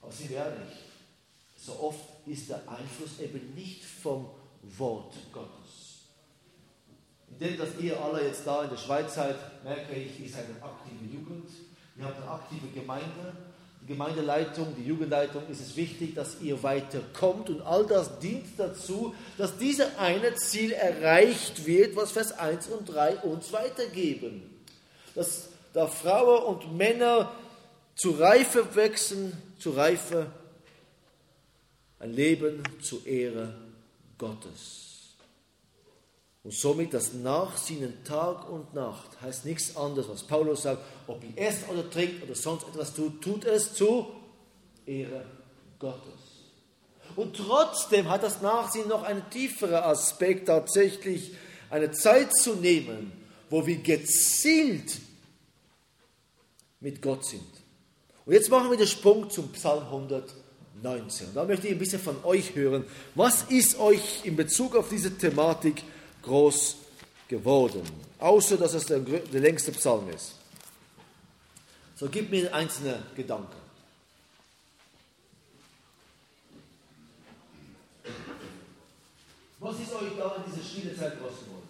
Aber sind wir ehrlich, so oft ist der Einfluss eben nicht vom Wort Gottes. Indem, dass ihr alle jetzt da in der Schweiz seid, merke ich, seid eine aktive Jugend, ihr habt eine aktive Gemeinde. Die Gemeindeleitung, die Jugendleitung ist es wichtig, dass ihr weiterkommt und all das dient dazu, dass dieses eine Ziel erreicht wird, was Vers 1 und 3 uns weitergeben. Dass da Frauen und Männer zu Reife wachsen, zu Reife ein Leben zur Ehre Gottes. Und somit das Nachsinnen Tag und Nacht heißt nichts anderes, was Paulus sagt, ob ihr esst oder trinkt oder sonst etwas tut, tut es zu Ehre Gottes. Und trotzdem hat das Nachsinnen noch einen tieferen Aspekt, tatsächlich eine Zeit zu nehmen, wo wir gezielt mit Gott sind. Und jetzt machen wir den Sprung zum Psalm 119. Da möchte ich ein bisschen von euch hören. Was ist euch in Bezug auf diese Thematik groß geworden. Außer, dass es der, der längste Psalm ist. So gib mir einzelne Gedanken. Was ist euch da in dieser stille Zeit groß geworden?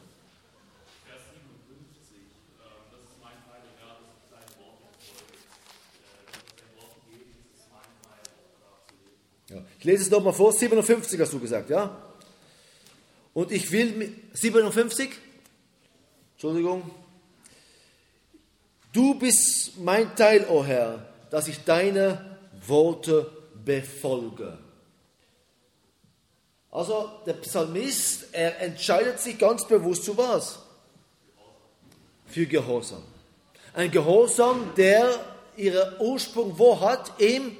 Vers 57, äh, das ist mein Teil, ja, das ist dein Wort folge. Äh, wenn es dein Wort geht, ist es mein Teil, auch zu leben. Ja. Ich lese es nochmal vor, 57 hast du gesagt, ja? Und ich will, 57? Entschuldigung. Du bist mein Teil, o oh Herr, dass ich deine Worte befolge. Also der Psalmist, er entscheidet sich ganz bewusst zu was? Für Gehorsam. Ein Gehorsam, der ihren Ursprung wo hat? Im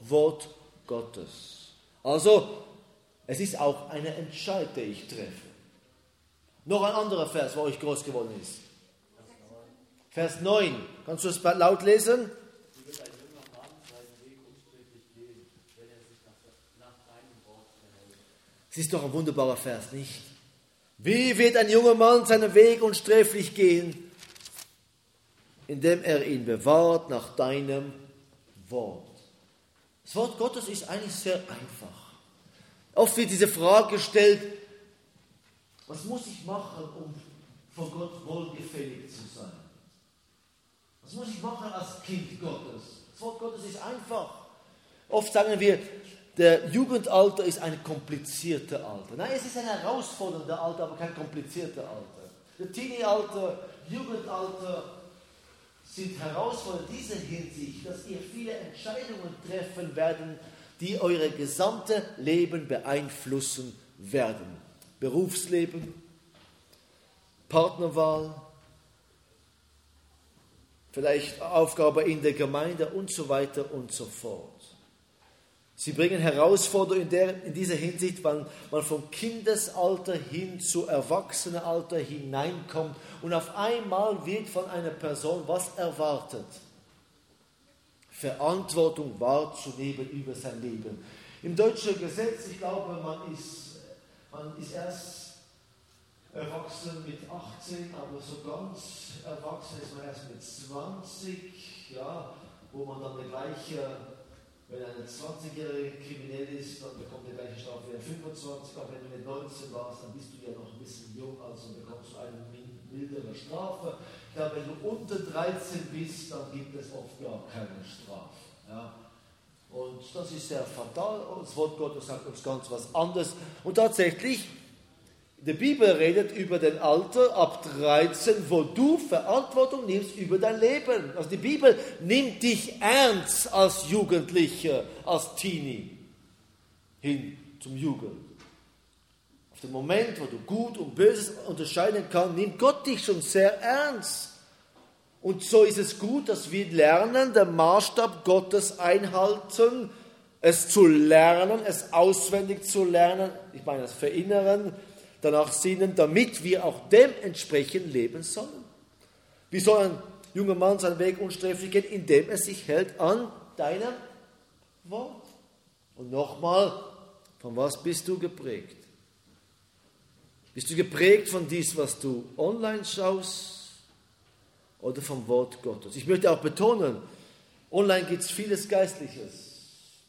Wort Gottes. Also es ist auch eine Entscheidung, die ich treffe. Noch ein anderer Vers, wo euch groß geworden ist. Vers 9. Kannst du es laut lesen? Es ist doch ein wunderbarer Vers, nicht? Wie wird ein junger Mann seinen Weg unsträflich gehen, indem er ihn bewahrt nach deinem Wort? Das Wort Gottes ist eigentlich sehr einfach. Oft wird diese Frage gestellt, was muss ich machen, um vor Gott wohlgefällig zu sein? Was muss ich machen als Kind Gottes? Das Wort Gottes ist einfach. Oft sagen wir, der Jugendalter ist ein komplizierter Alter. Nein, es ist ein herausfordernder Alter, aber kein komplizierter Alter. Der Teenie-Alter, Jugendalter sind herausfordernd in dieser Hinsicht, dass ihr viele Entscheidungen treffen werden, die euer gesamte Leben beeinflussen werden. Berufsleben, Partnerwahl, vielleicht Aufgabe in der Gemeinde und so weiter und so fort. Sie bringen Herausforderungen in, der, in dieser Hinsicht, weil man vom Kindesalter hin zu Erwachsenenalter hineinkommt und auf einmal wird von einer Person was erwartet. Verantwortung wahrzunehmen über sein Leben. Im deutschen Gesetz, ich glaube, man ist, man ist erst erwachsen mit 18, aber so ganz erwachsen ist man erst mit 20, ja, wo man dann die gleiche wenn ein 20-Jähriger kriminell ist, dann bekommt er gleiche Strafe wie ein 25, aber wenn du mit 19 warst, dann bist du ja noch ein bisschen jung, also bekommst du eine mildere Strafe. Glaube, wenn du unter 13 bist, dann gibt es oft gar keine Strafe. Ja. Und das ist sehr fatal. Das Wort Gottes sagt uns ganz was anderes. Und tatsächlich, die Bibel redet über den Alter ab 13, wo du Verantwortung nimmst über dein Leben. Also die Bibel nimmt dich ernst als Jugendlicher, als Teenie hin zum Jugend. Auf den Moment, wo du Gut und Böses unterscheiden kannst, nimmt Gott dich schon sehr ernst. Und so ist es gut, dass wir lernen, den Maßstab Gottes einhalten, es zu lernen, es auswendig zu lernen, ich meine das Verinneren, danach sinnen, damit wir auch dementsprechend leben sollen. Wie soll ein junger Mann seinen Weg unsträflich gehen, indem er sich hält an deinem Wort? Und nochmal, von was bist du geprägt? Bist du geprägt von dies, was du online schaust oder vom Wort Gottes? Ich möchte auch betonen, online gibt es vieles Geistliches,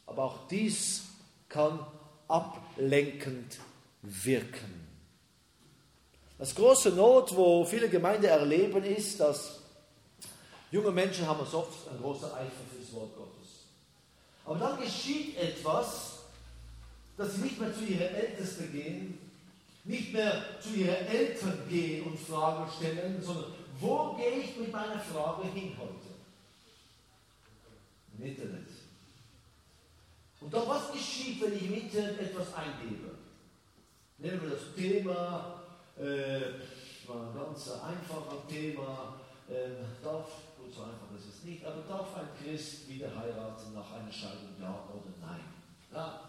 aber auch dies kann ablenkend wirken. Das große Not, wo viele Gemeinden erleben, ist, dass junge Menschen haben so oft ein großer Eifer für das Wort Gottes. Aber dann geschieht etwas, dass sie nicht mehr zu ihren Ältesten gehen, nicht mehr zu ihren Eltern gehen und Fragen stellen, sondern wo gehe ich mit meiner Frage hin heute? Im Internet. Und dann was geschieht, wenn ich im Internet etwas eingebe? Nehmen wir das Thema äh, war ein ganz einfaches Thema. Äh, darf, gut, so einfach ist es nicht, aber darf ein Christ wieder heiraten nach einer Scheidung, ja oder nein? Ja.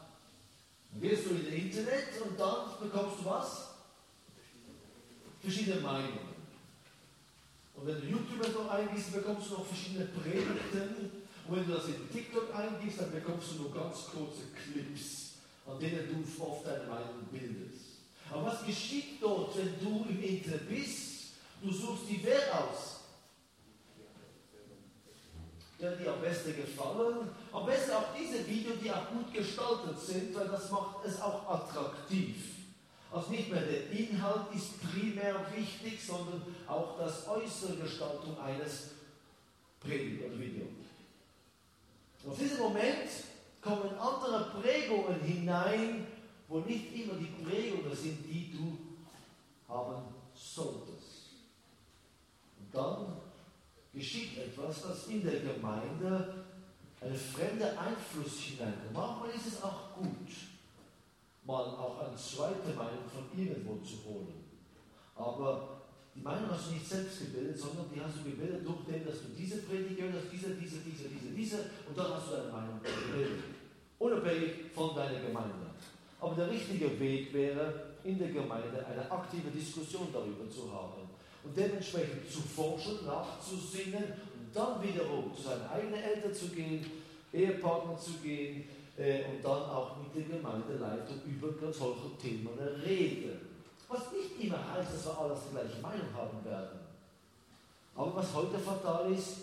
Dann gehst du in das Internet und dann bekommst du was? Verschiedene Meinungen. Und wenn du YouTube noch eingibst, bekommst du noch verschiedene Predigten. Und wenn du das in TikTok eingibst, dann bekommst du nur ganz kurze Clips, an denen du oft deine Meinung bildest. Aber was geschieht dort, wenn du im Internet bist? Du suchst die Welt aus. Der dir am besten gefallen. Am besten auch diese Videos, die auch gut gestaltet sind, weil das macht es auch attraktiv. Also nicht mehr der Inhalt ist primär wichtig, sondern auch das äußere Gestaltung eines Predigt oder Video. Auf diesem Moment kommen andere Prägungen hinein, wo nicht immer die Prägungen sind, die du haben solltest. Und dann geschieht etwas, das in der Gemeinde ein fremder Einfluss hineinkommt. Manchmal ist es auch gut, mal auch eine zweite Meinung von irgendwo zu holen. Aber die Meinung hast du nicht selbst gebildet, sondern die hast du gebildet durch den, dass du diese Predigt gehört hast, diese, diese, diese, diese, diese, und dann hast du deine Meinung gebildet. Unabhängig von deiner Gemeinde. Aber der richtige Weg wäre, in der Gemeinde eine aktive Diskussion darüber zu haben und dementsprechend zu forschen, nachzusinnen und dann wiederum zu seinen eigenen Eltern zu gehen, Ehepartner zu gehen äh, und dann auch mit der Gemeindeleitung über solche Themen reden. Was nicht immer heißt, dass wir alles die gleiche Meinung haben werden. Aber was heute fatal ist,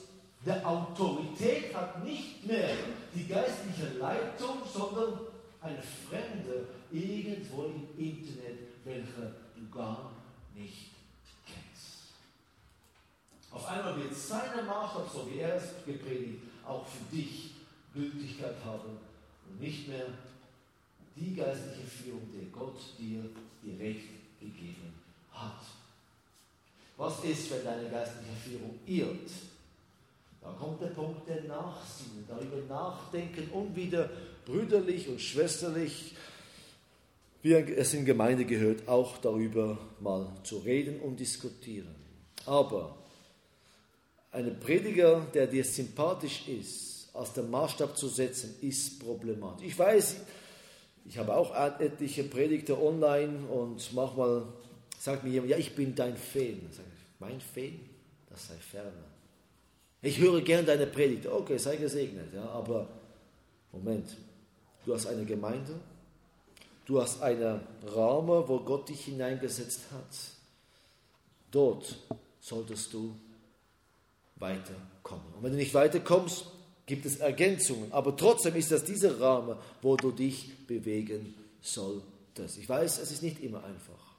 der Autorität hat nicht mehr die geistliche Leitung, sondern eine Fremde irgendwo im Internet, welche du gar nicht kennst. Auf einmal wird seine Maßstab, so wie er es gepredigt, auch für dich Gültigkeit haben und nicht mehr die geistliche Führung, die Gott dir direkt gegeben hat. Was ist, wenn deine geistliche Führung irrt? Da kommt der Punkt der Nachsinnen, darüber nachdenken, um wieder brüderlich und schwesterlich, wie es in Gemeinde gehört, auch darüber mal zu reden und diskutieren. Aber ein Prediger, der dir sympathisch ist, als der Maßstab zu setzen, ist problematisch. Ich weiß, ich habe auch etliche Predigter online und manchmal sagt mir jemand, ja, ich bin dein Fan. Sag ich, mein Fan? Das sei ferner. Ich höre gern deine Predigt. Okay, sei gesegnet. Ja, aber Moment, du hast eine Gemeinde, du hast einen Raum, wo Gott dich hineingesetzt hat. Dort solltest du weiterkommen. Und wenn du nicht weiterkommst, gibt es Ergänzungen. Aber trotzdem ist das dieser Rahmen, wo du dich bewegen solltest. Ich weiß, es ist nicht immer einfach.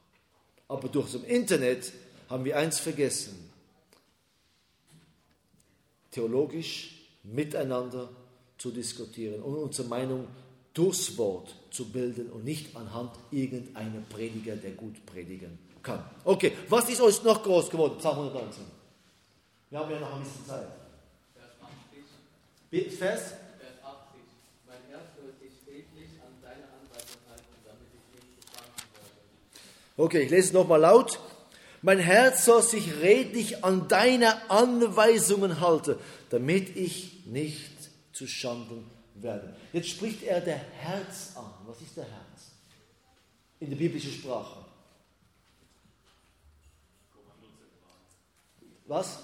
Aber durch das Internet haben wir eins vergessen. Theologisch miteinander zu diskutieren und unsere Meinung durchs Wort zu bilden und nicht anhand irgendeiner Prediger, der gut predigen kann. Okay, was ist euch noch groß geworden? Psalm 119. Wir haben ja noch ein bisschen Zeit. Vers? Vers 80. Mein Herz soll sich redlich an deine Anweisung halten, damit ich nicht bestrafen werde. Okay, ich lese es nochmal laut. Mein Herz soll sich redlich an deine Anweisungen halten, damit ich nicht zu Schanden werde. Jetzt spricht er der Herz an. Was ist der Herz? In der biblischen Sprache. Was?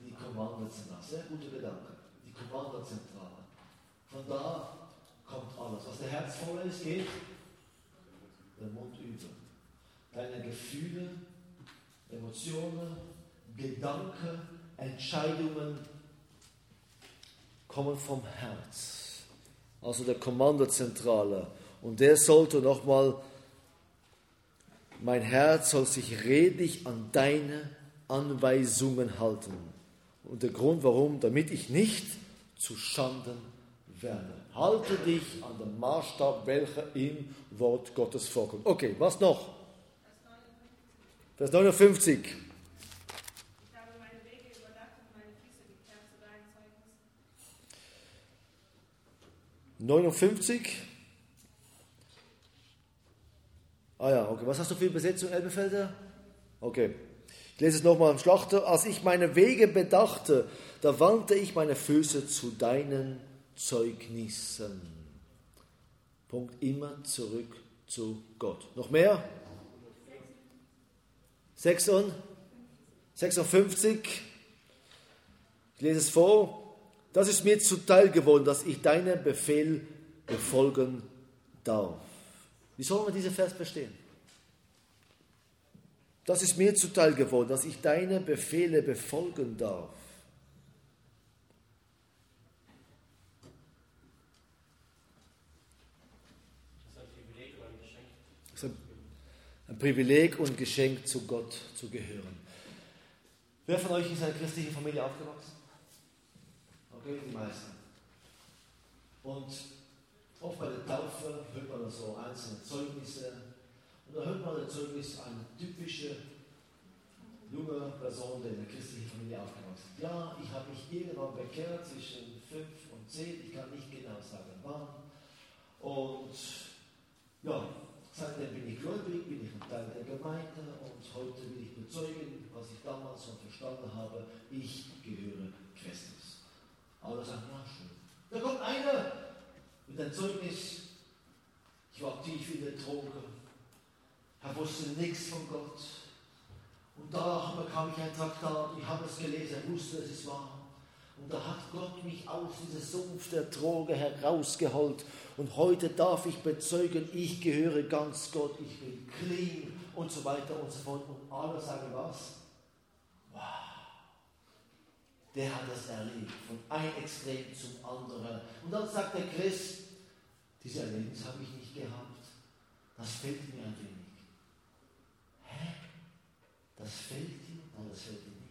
Die Kommandozentrale. Sehr guter Gedanke. Wanderzentrale. Von da kommt alles. Was der Herz voll ist, geht der Mund über. Deine Gefühle, Emotionen, Gedanken, Entscheidungen kommen vom Herz. Also der Kommandozentrale. Und der sollte nochmal, mein Herz soll sich redlich an deine Anweisungen halten. Und der Grund warum, damit ich nicht zu Schanden werde. Halte dich an den Maßstab, welcher im Wort Gottes vorkommt. Okay, was noch? Vers 59. 59. Ah ja, okay. Was hast du für Übersetzung, Elbefelder? Okay. Ich lese es nochmal im Schlachter. Als ich meine Wege bedachte, da wandte ich meine Füße zu deinen Zeugnissen. Punkt immer zurück zu Gott. Noch mehr? 56. Ich lese es vor. Das ist mir zuteil geworden, dass ich deinen Befehl befolgen darf. Wie soll man diesen Vers verstehen? Das ist mir zuteil geworden, dass ich deine Befehle befolgen darf. Es ist ein Privileg und Geschenk, zu Gott zu gehören. Wer von euch ist in einer christlichen Familie aufgewachsen? Okay, die meisten. Und oft bei der Taufe hört man so einzelne Zeugnisse. Und da hört man das Zeugnis eine typische junge Person, die in der christlichen Familie aufgewachsen ist. Ja, ich habe mich irgendwann bekehrt zwischen 5 und 10, ich kann nicht genau sagen wann. Und ja, seitdem bin ich gläubig, bin ich ein Teil der Gemeinde und heute will ich bezeugen, was ich damals schon verstanden habe, ich gehöre Christus. Alle sagen, na schön. Da kommt einer mit einem Zeugnis, ich war tief in der Droge, er wusste nichts von Gott. Und da bekam ich ein Traktat, ich habe es gelesen, er wusste, es ist wahr. Und da hat Gott mich aus diesem Sumpf der Droge herausgeholt. Und heute darf ich bezeugen, ich gehöre ganz Gott, ich bin clean und so weiter und so fort. Und alle sagen was? Der hat das erlebt, von einem Extrem zum anderen. Und dann sagt der Christ, diese Erlebnis habe ich nicht gehabt. Das fehlt mir ein wenig. Hä? Das fehlt dir? Nein, das fehlt dir nicht.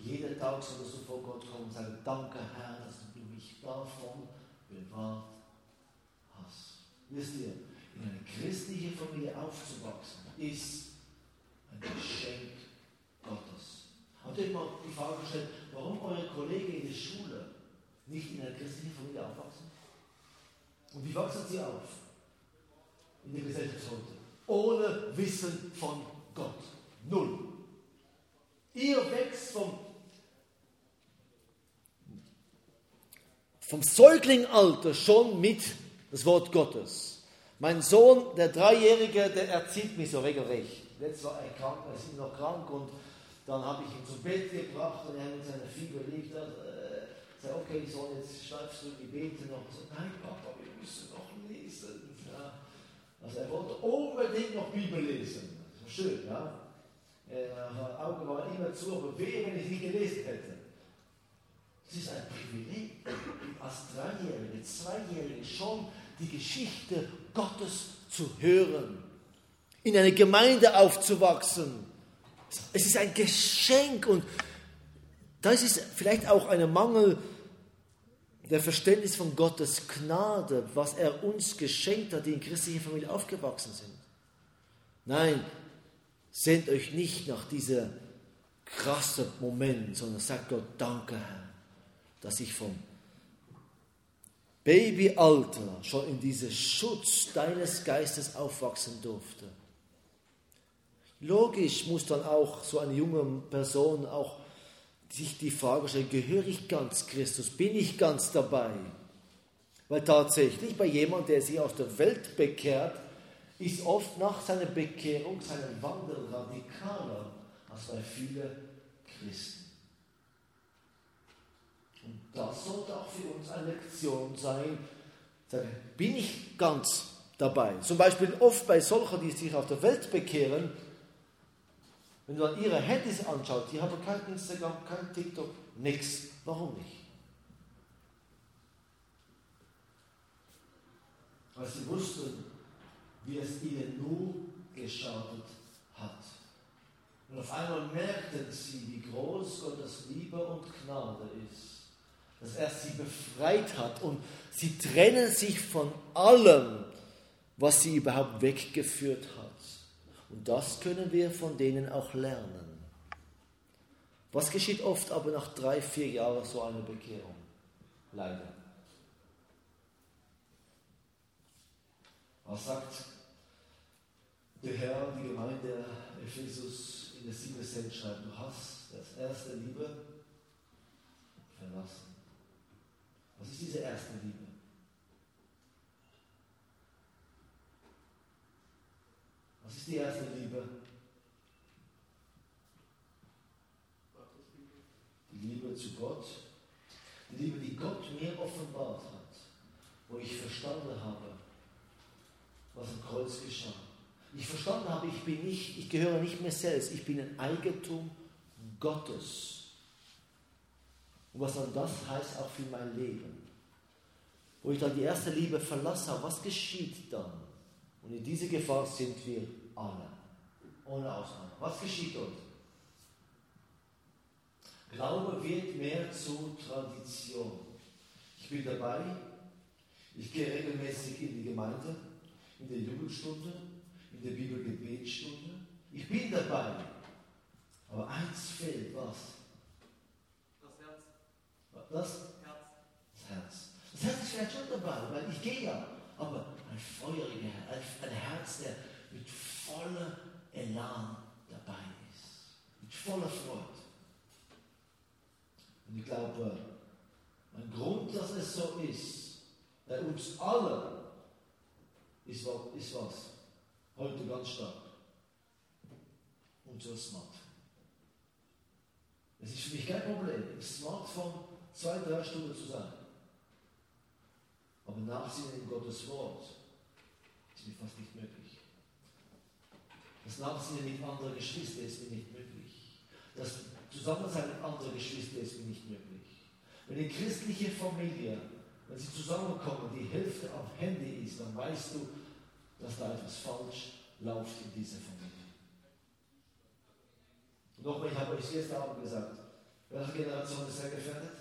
Jeden Tag solltest du vor Gott kommen und sagen, danke Herr, dass du mich davon bewahrt hast. Wisst ihr, in eine christliche Familie aufzuwachsen, ist ein Geschenk. Habt ihr mal die Frage gestellt, warum eure Kollegen in der Schule nicht in einer christlichen Familie aufwachsen? Und wie wachsen sie auf? In der Gesellschaft heute. Ohne Wissen von Gott. Null. Ihr wächst vom, vom Säuglingalter schon mit das Wort Gottes. Mein Sohn, der Dreijährige, der erzieht mich so regelrecht. Letztes war er krank, er ist noch krank und dann habe ich ihn zum Bett gebracht und er mit seiner Fieber liegt. Äh, sage, okay, Sohn, jetzt schreibst du die Bete noch. So, nein, Papa, wir müssen noch lesen. Ja. Also er wollte unbedingt noch Bibel lesen. Schön, ja. Äh, Augen waren immer zu, aber wehe, wenn ich nicht gelesen hätte. Es ist ein Privileg, als Dreijährige, Zweijährige schon die Geschichte Gottes zu hören, in eine Gemeinde aufzuwachsen. Es ist ein Geschenk und das ist vielleicht auch ein Mangel der Verständnis von Gottes Gnade, was er uns geschenkt hat, die in christlicher Familie aufgewachsen sind. Nein, sehnt euch nicht nach diesem krassen Moment, sondern sagt Gott, danke Herr, dass ich vom Babyalter schon in diesem Schutz deines Geistes aufwachsen durfte. Logisch muss dann auch so eine junge Person auch sich die Frage stellen, gehöre ich ganz Christus? Bin ich ganz dabei? Weil tatsächlich bei jemandem, der sich aus der Welt bekehrt, ist oft nach seiner Bekehrung sein Wandel radikaler als bei vielen Christen. Und das sollte auch für uns eine Lektion sein. Bin ich ganz dabei? Zum Beispiel oft bei solchen, die sich auf der Welt bekehren, wenn du dann ihre Handys anschaust, die haben kein Instagram, kein TikTok, nichts. Warum nicht? Weil sie wussten, wie es ihnen nur geschadet hat. Und auf einmal merkten sie, wie groß Gottes Liebe und Gnade ist, dass er sie befreit hat und sie trennen sich von allem, was sie überhaupt weggeführt hat. Und das können wir von denen auch lernen. Was geschieht oft aber nach drei, vier Jahren so einer Bekehrung? Leider. Was sagt der Herr, die Gemeinde Ephesus in der 7. Cent schreibt, du hast das erste Liebe verlassen. Was ist diese erste Liebe? Was ist die erste Liebe? Die Liebe zu Gott. Die Liebe, die Gott mir offenbart hat, wo ich verstanden habe, was am Kreuz geschah. Ich verstanden habe, ich bin nicht, ich gehöre nicht mehr selbst, ich bin ein Eigentum Gottes. Und was dann das heißt auch für mein Leben. Wo ich dann die erste Liebe verlasse, was geschieht dann? Und in dieser Gefahr sind wir alle. Ohne Ausnahme. Was geschieht dort? Glaube wird mehr zur Tradition. Ich bin dabei, Ich gehe regelmäßig in die Gemeinde, in der Jugendstunde, in der Bibelgebetsstunde. Ich bin dabei. Aber eins fehlt, was? Das Herz. Was? Herz. Das Herz. Das Herz ist vielleicht schon dabei, weil ich gehe ja. Aber ein feuriger Herz, ein Herz, der mit voller Elan dabei ist. Mit voller Freude. Und ich glaube, ein Grund, dass es so ist, bei uns alle, ist, ist was? Heute ganz stark. Unser Smartphone. Es ist für mich kein Problem, im Smartphone zwei, drei Stunden zu sein. Aber Nachsinnen in Gottes Wort ist mir fast nicht möglich. Das Nachsinnen mit anderen Geschwistern ist mir nicht möglich. Das Zusammensein mit anderen Geschwistern ist mir nicht möglich. Wenn eine christliche Familie, wenn sie zusammenkommen, die Hälfte am Handy ist, dann weißt du, dass da etwas falsch läuft in dieser Familie. Und nochmal, ich habe euch gestern Abend gesagt, welche Generation ist sehr gefährdet?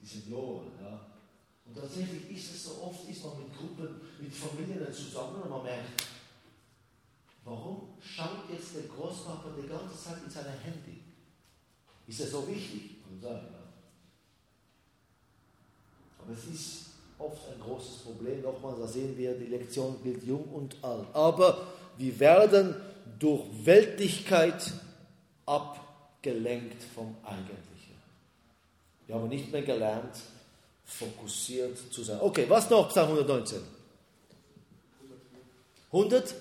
Die Senioren, ja. Und tatsächlich ist es so oft, ist man mit Gruppen, mit Familien zusammen und man merkt, warum schaut jetzt der Großpapa die ganze Zeit in sein Handy? Ist er so wichtig? Aber es ist oft ein großes Problem. Nochmal, da sehen wir, die Lektion gilt jung und alt. Aber wir werden durch Weltlichkeit abgelenkt vom Eigentlichen. Wir haben nicht mehr gelernt, fokussiert zu sein. Okay, was noch, Psalm 119? 100?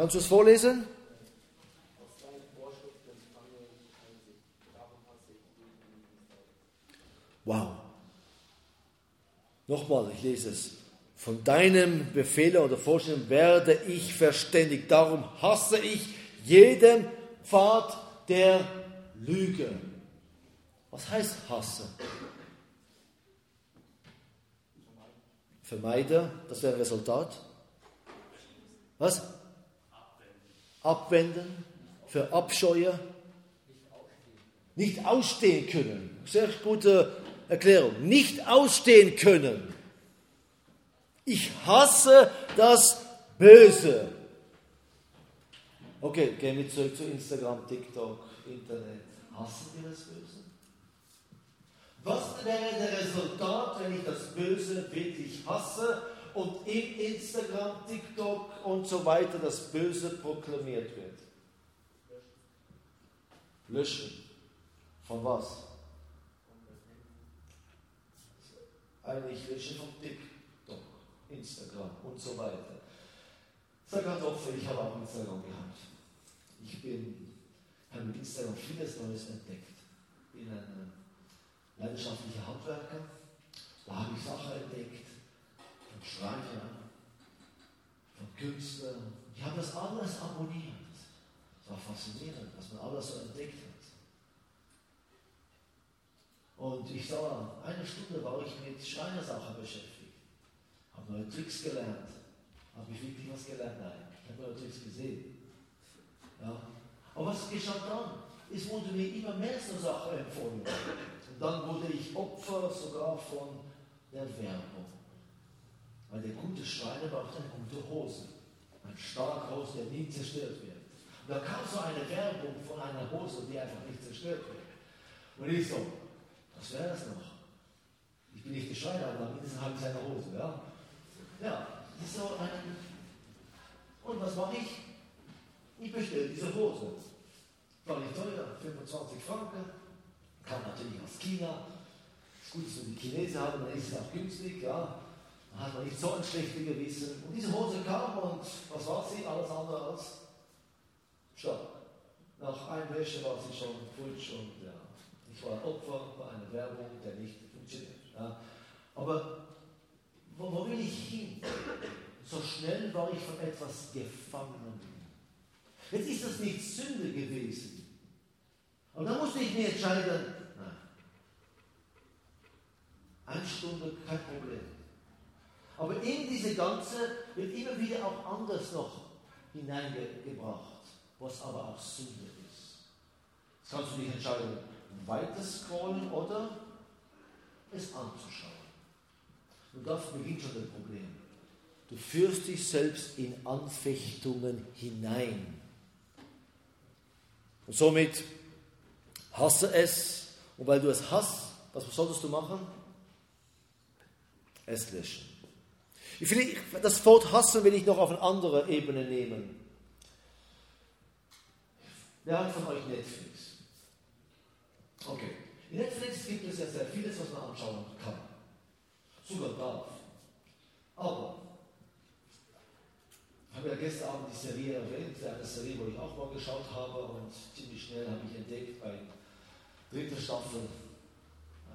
Kannst du es vorlesen? Wow. Nochmal, ich lese es. Von deinem Befehl oder Vorstellung werde ich verständig. Darum hasse ich jeden Pfad der Lüge. Was heißt hasse? Vermeide, das wäre ein Resultat. Was? Abwenden, verabscheue, nicht ausstehen können. Sehr gute Erklärung. Nicht ausstehen können. Ich hasse das Böse. Okay, gehen wir zurück zu Instagram, TikTok, Internet. Hassen wir das Böse? Was wäre der Resultat, wenn ich das Böse wirklich hasse und in Instagram, TikTok und so weiter das Böse proklamiert wird? Löschen. Von was? Eigentlich löschen von TikTok, Instagram und so weiter. Sage ganz offen, ich habe auch Instagram gehabt. Ich bin, habe mit Instagram vieles Neues entdeckt. Bin ein leidenschaftlicher Handwerker. Da habe ich Sachen entdeckt von Schreiner, von Künstlern. Ich habe das alles abonniert. Es war faszinierend, was man alles so entdeckt hat. Und ich sah, eine Stunde war ich mit Schreinersachen beschäftigt. Habe neue Tricks gelernt. Habe ich wirklich was gelernt? Nein, ich habe neue Tricks gesehen. Ja. Aber was geschah dann? Es wurde mir immer mehr so Sachen empfohlen. Und dann wurde ich Opfer sogar von der Werbung. Weil der gute Schreiner braucht eine gute Hose. Ein starker Hose, der nie zerstört wird. Und da kam so eine Werbung von einer Hose, die einfach nicht zerstört wird. Und ich so, was wäre das noch? Ich bin nicht der Schreiner, aber mindestens habe ich seine Hose, ja? Ja, das ist so ein. Und was mache ich? Ich bestelle diese Hose. War nicht teuer, 25 Franken. Kam natürlich aus China. Ist gut, dass wir die Chinesen haben, dann ist es auch günstig, ja. Hat man nicht so ein schlechtes Gewissen. Und diese Hose kam und was war sie? Alles andere als stark. Nach einem Wäsche war sie schon futsch und ja. Ich war Opfer bei einer Werbung, der nicht funktioniert. Ja. Aber wo, wo will ich hin? So schnell war ich von etwas gefangen. Jetzt ist das nicht Sünde gewesen. Und da musste ich mir entscheiden, nein. Eine Stunde, kein Problem. Aber in diese ganze wird immer wieder auch anders noch hineingebracht, was aber auch Sünde ist. Jetzt kannst du dich entscheiden, weiter scrollen oder es anzuschauen. Und das beginnt schon das Problem. Du führst dich selbst in Anfechtungen hinein. Und somit hasse es. Und weil du es hast, was solltest du machen? Es löschen. Ich will, das Wort hassen will ich noch auf eine andere Ebene nehmen. Wer hat von euch Netflix? Okay. In Netflix gibt es ja sehr vieles, was man anschauen kann. Sogar darf. Aber, ich habe ja gestern Abend die Serie erwähnt, eine Serie, wo ich auch mal geschaut habe und ziemlich schnell habe ich entdeckt, bei dritter Staffel,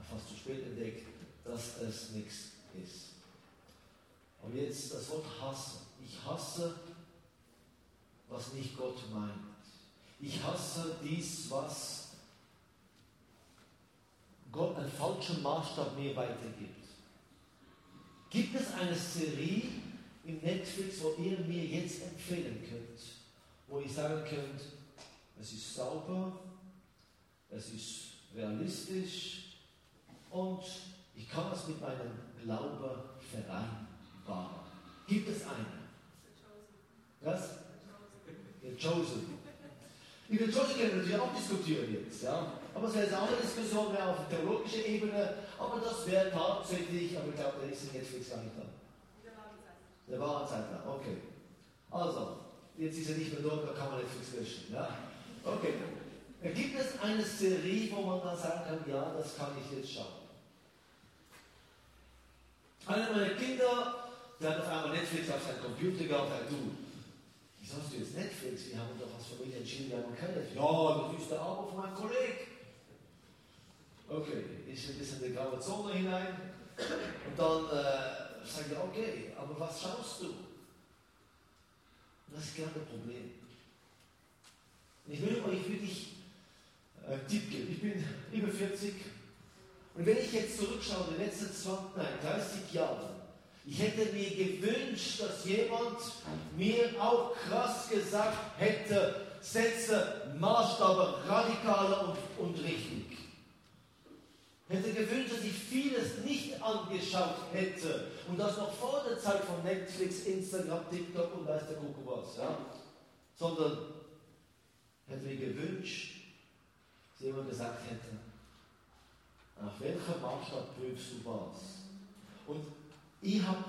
fast zu spät entdeckt, dass es nichts ist. Und jetzt das Wort hassen. Ich hasse, was nicht Gott meint. Ich hasse dies, was Gott einen falschen Maßstab mir weitergibt. Gibt es eine Serie in Netflix, wo ihr mir jetzt empfehlen könnt, wo ihr sagen könnt, es ist sauber, es ist realistisch und ich kann es mit meinem Glauben vereinbaren. Gibt es eine? Was? The Chosen. Über Chosen können wir natürlich auch diskutieren jetzt. Ja? Aber es wäre eine Diskussion, wäre auf der theologischen Ebene. Aber das wäre tatsächlich, aber ich glaube, der ist in Netflix gar nicht da. Der war eine Zeit lang, okay. Also, jetzt ist er nicht mehr dort, da kann man Netflix löschen. Ja? Okay. Gibt es eine Serie, wo man dann sagen kann, ja, das kann ich jetzt schauen. Einer meiner Kinder, der hat auf einmal Netflix auf seinem Computer gehabt, sagt, du, wieso hast du jetzt Netflix? Wir haben doch als Familie entschieden, wir haben kein Netflix. Ja, das ist der Abo von meinem Kollegen. Okay, ist ein bisschen in die graue Zone hinein. Und dann äh, sagt er, okay, aber was schaust du? Das ist gerade ein Problem. Und ich will euch wirklich äh, Tipp geben. Ich bin über 40 und wenn ich jetzt zurückschaue, die letzten 20, nein, 30 Jahre, ich hätte mir gewünscht, dass jemand mir auch krass gesagt hätte, setze Maßstabe radikaler und, und richtig. Hätte gewünscht, dass ich vieles nicht angeschaut hätte und das noch vor der Zeit von Netflix, Instagram, TikTok und weiß der Kuckuck was, ja? Sondern hätte mir gewünscht, dass jemand gesagt hätte, nach welcher Maßstab prüfst du was? Und ich habe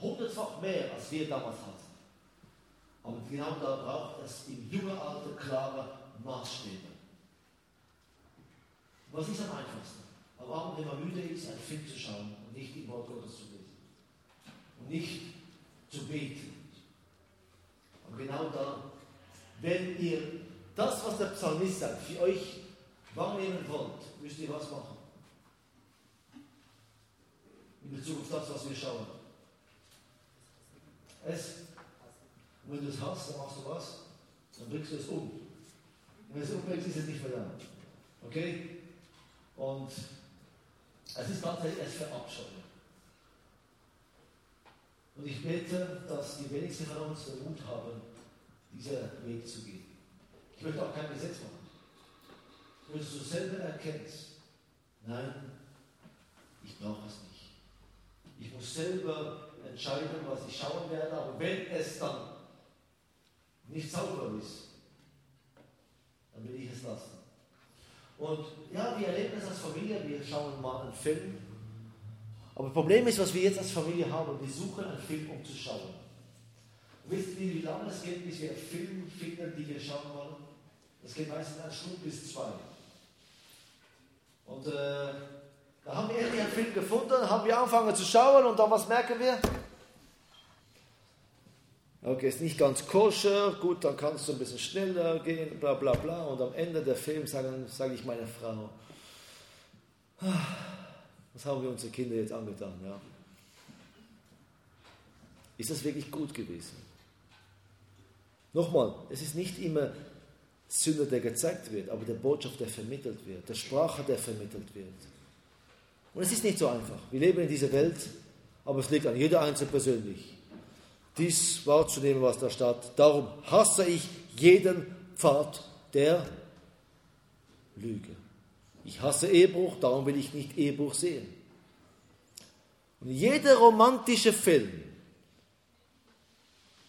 hundertfach mehr, als wir damals hatten. Aber genau da braucht es im jungen Alter klare Maßstäbe. Was ist am einfachsten? Am Abend, wenn man müde ist, einen Film zu schauen und nicht die Wort Gottes zu lesen. Und nicht zu beten. Und genau da, wenn ihr das, was der Psalmist sagt, für euch wahrnehmen wollt, müsst ihr was machen in Bezug auf das, was wir schauen. Es, wenn du es hast, dann machst du was, dann bringst du es um. Wenn es umbringst, ist es nicht mehr da. Okay? Und es ist tatsächlich es verabscheuen. Und ich bete, dass die wenigsten von uns den Mut haben, diesen Weg zu gehen. Ich möchte auch kein Gesetz machen. Wenn du selber erkennst, nein, ich brauche es nicht. Ich muss selber entscheiden, was ich schauen werde, aber wenn es dann nicht sauber ist, dann will ich es lassen. Und ja, wir erleben es als Familie, wir schauen mal einen Film. Aber das Problem ist, was wir jetzt als Familie haben, wir suchen einen Film, um zu schauen. Und wisst ihr, wie lange es geht, bis wir einen Film finden, den wir schauen wollen? Das geht meistens eine Stunde bis zwei. Und äh, da haben wir irgendwie einen Film gefunden, haben wir angefangen zu schauen und dann was merken wir? Okay, ist nicht ganz koscher, gut, dann kannst du ein bisschen schneller gehen, bla bla bla. Und am Ende der Film sage sag ich meiner Frau, was haben wir unsere Kinder jetzt angetan? Ja? Ist das wirklich gut gewesen? Nochmal, es ist nicht immer Sünde, der gezeigt wird, aber der Botschaft, der vermittelt wird, der Sprache, der vermittelt wird. Und es ist nicht so einfach. Wir leben in dieser Welt, aber es liegt an jeder Einzelne persönlich, dies wahrzunehmen, was da steht. Darum hasse ich jeden Pfad der Lüge. Ich hasse Ehebruch, darum will ich nicht Ehebruch sehen. Und jeder romantische Film,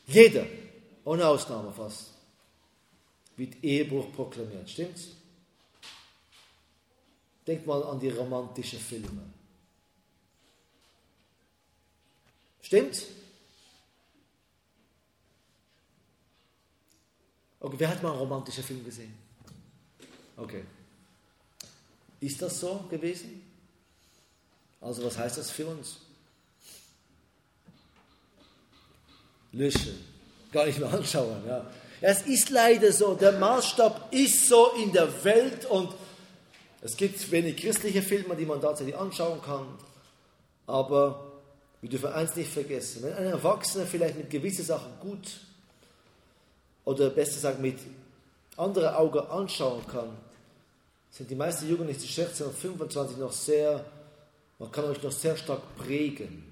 jeder, ohne Ausnahme fast, wird Ehebruch proklamiert. Stimmt's? Denkt mal an die romantischen Filme. Stimmt's? Okay, wer hat mal einen romantischen Film gesehen? Okay. Ist das so gewesen? Also was heißt das für uns? Löschen. Gar nicht mehr anschauen. Ja. Es ist leider so, der Maßstab ist so in der Welt und es gibt wenig christliche Filme, die man tatsächlich anschauen kann. Aber wir dürfen eins nicht vergessen, wenn ein Erwachsener vielleicht mit gewissen Sachen gut oder besser gesagt mit anderen Augen anschauen kann, sind die meisten Jugendlichen zwischen 16 und 25 noch sehr, man kann euch noch sehr stark prägen.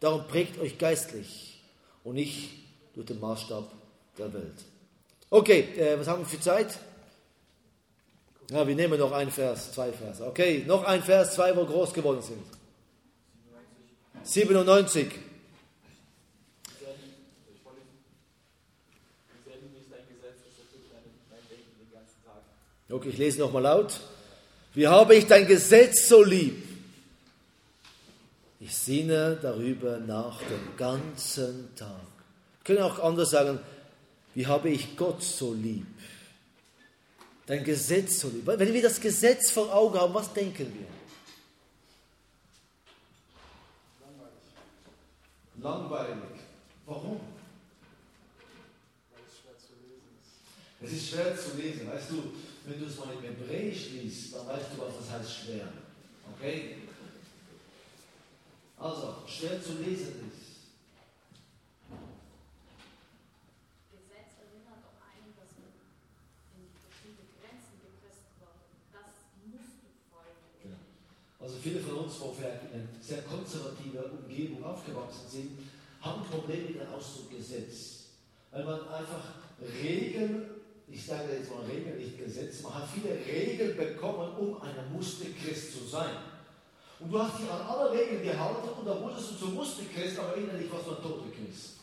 Darum prägt euch geistlich und nicht durch den Maßstab der Welt. Okay, äh, was haben wir für Zeit? Ja, wir nehmen noch einen Vers, zwei Vers. Okay, noch ein Vers, zwei, wo groß geworden sind. 97. Okay, ich lese nochmal laut. Wie habe ich dein Gesetz so lieb? Ich sinne darüber nach den ganzen Tag. Wir können auch anders sagen, wie habe ich Gott so lieb? Dein Gesetz. Wenn wir das Gesetz vor Augen haben, was denken wir? Langweilig. Langweilig. Warum? Weil es schwer zu lesen ist. Es ist schwer zu lesen. Weißt du, wenn du es mal im Hebräisch liest, dann weißt du, was das heißt schwer. Okay? Also, schwer zu lesen ist. Gesetz erinnert auch einen, dass man in bestimmte Grenzen gepresst wird. Das musst du folgen. Also viele von uns, wo vielleicht in einer sehr konservativer Umgebung aufgewachsen sind, haben Probleme mit dem Ausdruck Gesetz. Weil man einfach Regeln ich sage jetzt mal Regeln, nicht Gesetze, man hat viele Regeln bekommen, um ein Musterchrist zu sein. Und du hast dich an alle Regeln gehalten und da wurdest du zum Musterchrist, aber innerlich warst du ein toter Christ.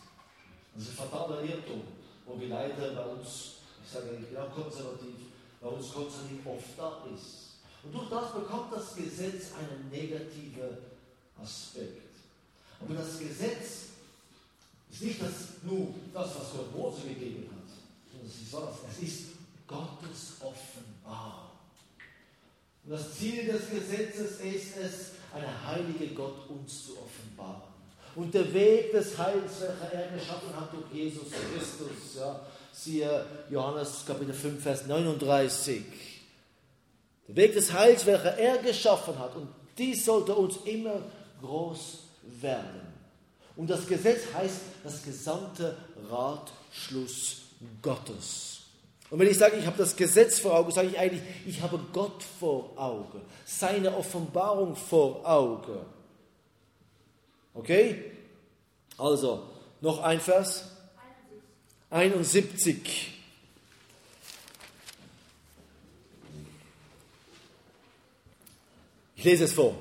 Das ist ein fataler Irrtum, wo wir leider bei uns, ich sage, ich bin auch konservativ, bei uns konservativ oft da ist. Und durch das bekommt das Gesetz einen negativen Aspekt. Aber das Gesetz ist nicht das, nur das, was Gott Mose gegeben hat was? Es ist Gottes Offenbarung. Und das Ziel des Gesetzes ist es, eine heilige Gott uns zu offenbaren. Und der Weg des Heils, welcher er geschaffen hat durch Jesus Christus, ja, siehe Johannes Kapitel 5, Vers 39. Der Weg des Heils, welcher er geschaffen hat, und dies sollte uns immer groß werden. Und das Gesetz heißt das gesamte Ratschluss Gottes. Und wenn ich sage, ich habe das Gesetz vor Augen, sage ich eigentlich, ich habe Gott vor Augen, seine Offenbarung vor Augen. Okay? Also, noch ein Vers. 71. Ich lese es vor.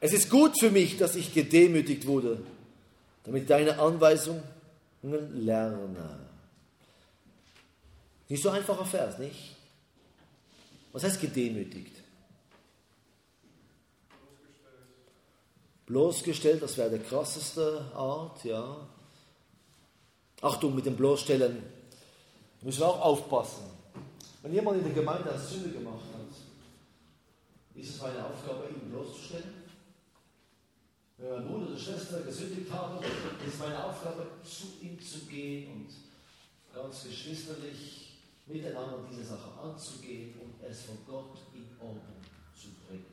Es ist gut für mich, dass ich gedemütigt wurde, damit deine Anweisung lerne. Nicht so einfacher Vers, nicht? Was heißt gedemütigt? Bloßgestellt, das wäre der krasseste Art, ja. Achtung mit dem Bloßstellen, müssen wir auch aufpassen. Wenn jemand in der Gemeinde eine Sünde gemacht hat, ist es meine Aufgabe, ihn bloßzustellen? Wenn mein Bruder oder Schwester gesündigt haben, ist meine Aufgabe, zu ihm zu gehen und ganz geschwisterlich miteinander diese Sache anzugehen und es von Gott in Ordnung zu bringen.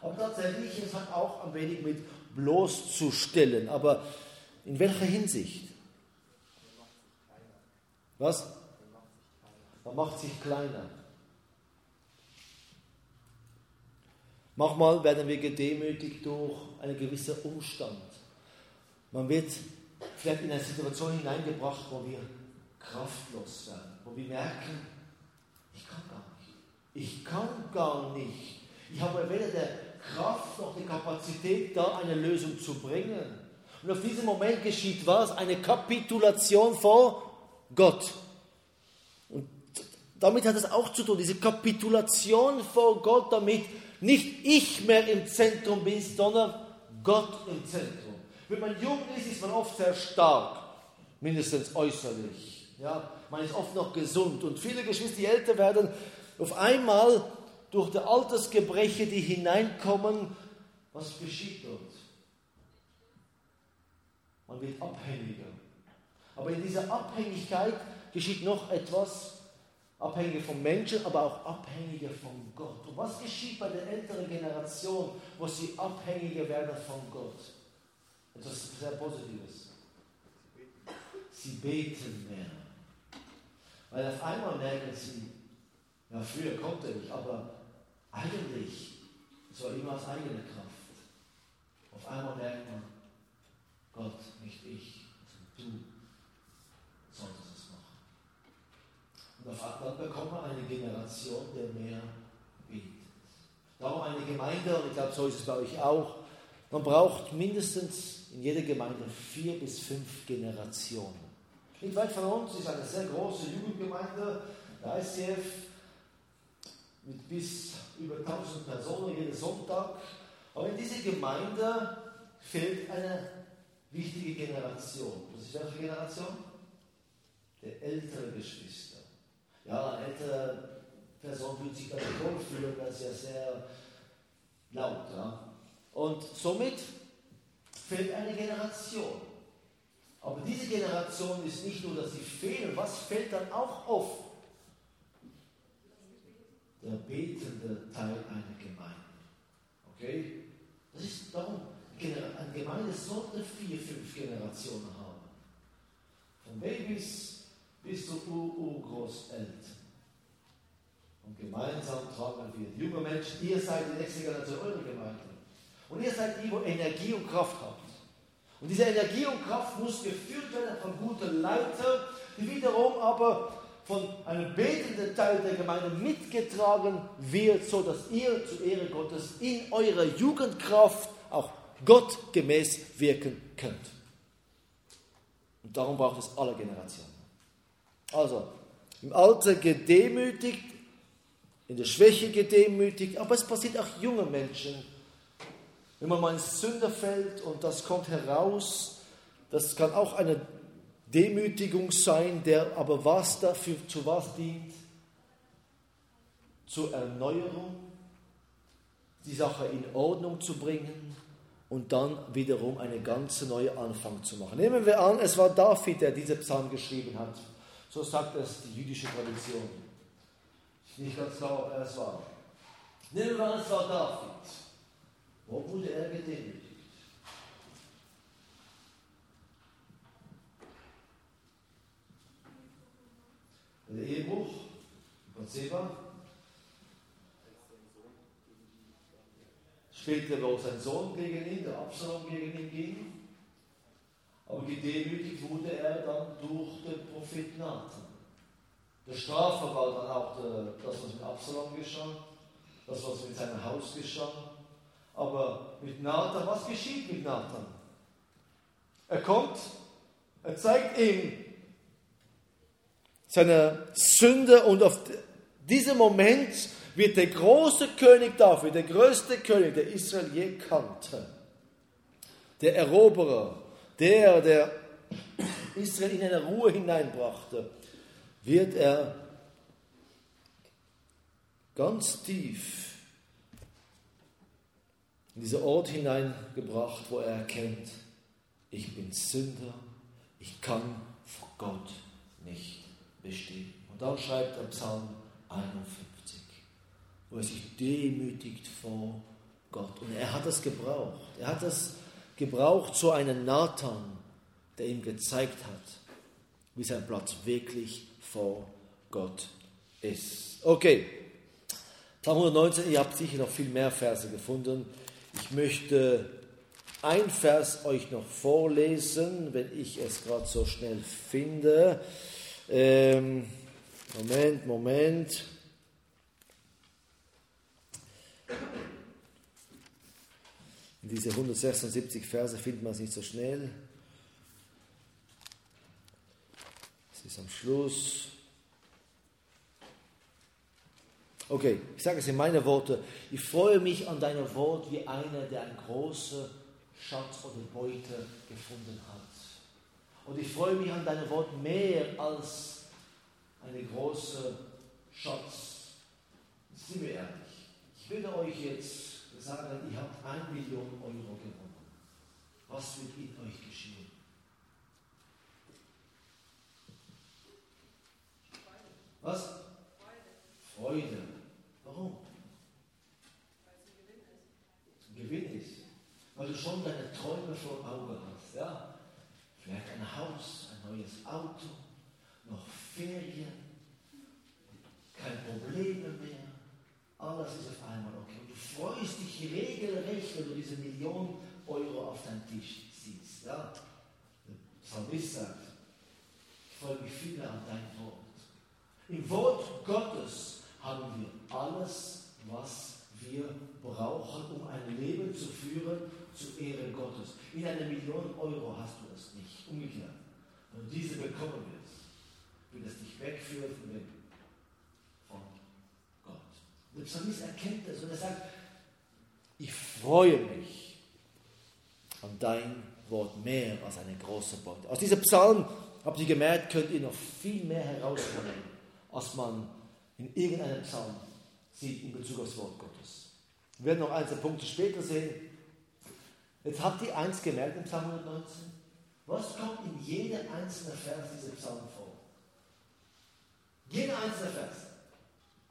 Aber tatsächlich, es hat auch ein wenig mit bloßzustellen. Aber in welcher Hinsicht? Was? Man macht sich kleiner. Manchmal werden wir gedemütigt durch einen gewissen Umstand. Man wird vielleicht in eine Situation hineingebracht, wo wir kraftlos werden, wo wir merken, ich kann gar nicht. Ich kann gar nicht. Ich habe weder der Kraft, noch die Kapazität da, eine Lösung zu bringen. Und auf diesem Moment geschieht was? Eine Kapitulation vor Gott. Und damit hat es auch zu tun, diese Kapitulation vor Gott, damit nicht ich mehr im Zentrum bin, sondern Gott im Zentrum. Wenn man jung ist, ist man oft sehr stark, mindestens äußerlich. Ja, man ist oft noch gesund und viele Geschwister, die älter werden, auf einmal durch die Altersgebreche, die hineinkommen, was geschieht dort? Man wird abhängiger. Aber in dieser Abhängigkeit geschieht noch etwas, abhängiger vom Menschen, aber auch abhängiger von Gott. Und was geschieht bei der älteren Generation, wo sie abhängiger werden von Gott? Etwas sehr Positives. Sie beten mehr. Weil auf einmal merken sie, ja, früher konnte ich, aber eigentlich so immer aus eigener Kraft. Auf einmal merkt man, Gott, nicht ich, sondern du solltest es machen. Und auf einmal bekommt man eine Generation, der mehr betet. Darum eine Gemeinde, und ich glaube, so ist es bei euch auch, man braucht mindestens in jeder Gemeinde vier bis fünf Generationen. Nicht weit von uns ist eine sehr große Jugendgemeinde, der ICF, mit bis über 1000 Personen jeden Sonntag. Aber in dieser Gemeinde fehlt eine wichtige Generation. Das ist welche Generation? Der ältere Geschwister. Ja, ältere Person fühlt sich dann wohlfühlen, das ist ja sehr laut. Ja? Und somit fehlt eine Generation. Aber diese Generation ist nicht nur, dass sie fehlen, was fällt dann auch auf? der betende Teil einer Gemeinde. Okay? Das ist darum, eine Gemeinde sollte vier, fünf Generationen haben. Von Babys bis zu Urgroßeltern. Und gemeinsam tragen wir die jungen Menschen, ihr seid die nächste Generation eurer Gemeinde. Und ihr seid die, wo Energie und Kraft habt. Und diese Energie und Kraft muss geführt werden von guten Leitern, die wiederum aber von einem betenden Teil der Gemeinde mitgetragen wird, so dass ihr zur Ehre Gottes in eurer Jugendkraft auch gottgemäß wirken könnt. Und darum braucht es alle Generationen. Also, im Alter gedemütigt, in der Schwäche gedemütigt, aber es passiert auch jungen Menschen. Wenn man mal ins Sünder fällt und das kommt heraus, das kann auch eine Demütigung sein, der aber was dafür, zu was dient? Zur Erneuerung, die Sache in Ordnung zu bringen und dann wiederum eine ganz neue Anfang zu machen. Nehmen wir an, es war David, der diese Psalm geschrieben hat. So sagt es die jüdische Tradition. Ist nicht ganz klar, ob er es war. Nehmen wir an, es war David. Wo wurde er gedemütigt? Der Ehebruch, Bathseba. Später war sein Sohn gegen ihn, der Absalom gegen ihn ging. Aber gedemütigt wurde er dann durch den Propheten Nathan. Der Strafe war dann auch der, das, was mit Absalom geschah, das, was mit seinem Haus geschah. Aber mit Nathan, was geschieht mit Nathan? Er kommt, er zeigt ihm seiner Sünde und auf diesem Moment wird der große König David, der größte König, der Israel je kannte, der Eroberer, der, der Israel in eine Ruhe hineinbrachte, wird er ganz tief in diesen Ort hineingebracht, wo er erkennt, ich bin Sünder, ich kann vor Gott nicht bestehen. Und dann schreibt er Psalm 51, wo er sich demütigt vor Gott. Und er hat das gebraucht. Er hat das gebraucht zu einem Nathan, der ihm gezeigt hat, wie sein Platz wirklich vor Gott ist. Okay, Psalm 119, ihr habt sicher noch viel mehr Verse gefunden. Ich möchte ein Vers euch noch vorlesen, wenn ich es gerade so schnell finde. Ähm, Moment, Moment. Diese 176 Verse findet man nicht so schnell. Es ist am Schluss. Okay, ich sage es in meine Worte. Ich freue mich an deiner Wort wie einer, der einen großen Schatz oder Beute gefunden hat. Und ich freue mich an deine Wort mehr als eine große Schatz. Sind wir ehrlich. Ich würde euch jetzt sagen, ihr habt eine Million Euro gewonnen. Was wird in euch geschehen? Was? Freude. Warum? Gewinn ist. Weil du schon deine Träume vor Augen hast. Ja? Vielleicht ein Haus, ein neues Auto, noch Ferien, keine Probleme mehr. Alles ist auf einmal okay. Und du freust dich regelrecht, wenn du diese Million Euro auf deinem Tisch siehst. Ja? Psalmist sagt, ich freue mich viel an dein Wort. Im Wort Gottes haben wir alles, was wir brauchen, um ein Leben zu führen zu Ehren Gottes. In einer Million Euro hast du es nicht. Umgekehrt. Wenn du diese bekommen wirst, wird es dich wegführen von, dem. Der Psalmist erkennt das und er sagt, ich freue mich an dein Wort mehr als eine große Beute. Aus diesem Psalm, habt ihr gemerkt, könnt ihr noch viel mehr herausholen als man in irgendeinem Psalm sieht in Bezug aufs Wort Gottes. Wir werden noch einzelne Punkte später sehen. Jetzt habt ihr eins gemerkt im Psalm 119. Was kommt in jedem einzelnen Vers dieser Psalm vor? Jeder einzelne Vers.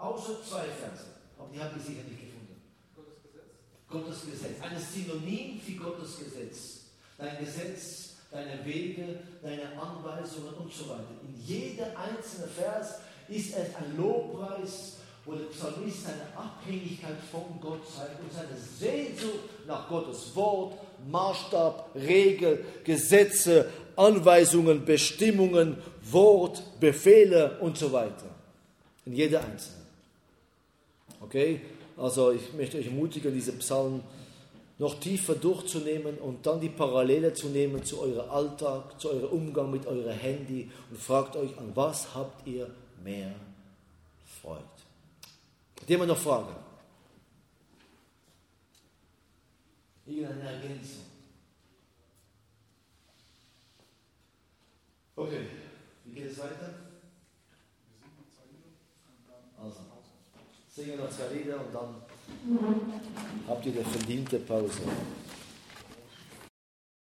Außer zwei Verse. Aber die habt ihr sicher nicht gefunden. Gottes Gesetz. Gottes Gesetz. Ein Synonym für Gottes Gesetz. Dein Gesetz, deine Wege, deine Anweisungen und so weiter. In jeder einzelne Vers ist es ein Lobpreis, wo der Psalmist seine Abhängigkeit von Gott zeigt und seine Sehnsucht nach Gottes Wort, Maßstab, Regel, Gesetze, Anweisungen, Bestimmungen, Wort, Befehle und so weiter. In jeder einzelne. Okay? Also ich möchte euch ermutigen, diese Psalmen noch tiefer durchzunehmen und dann die Parallele zu nehmen zu eurem Alltag, zu eurem Umgang mit eurem Handy und fragt euch, an was habt ihr mehr Freude? Hat jemand noch Fragen? Irgendeine Ergänzung? Okay, wie geht es weiter? Also, singen noch zwei Lieder und dann habt ihr eine verdiente Pause.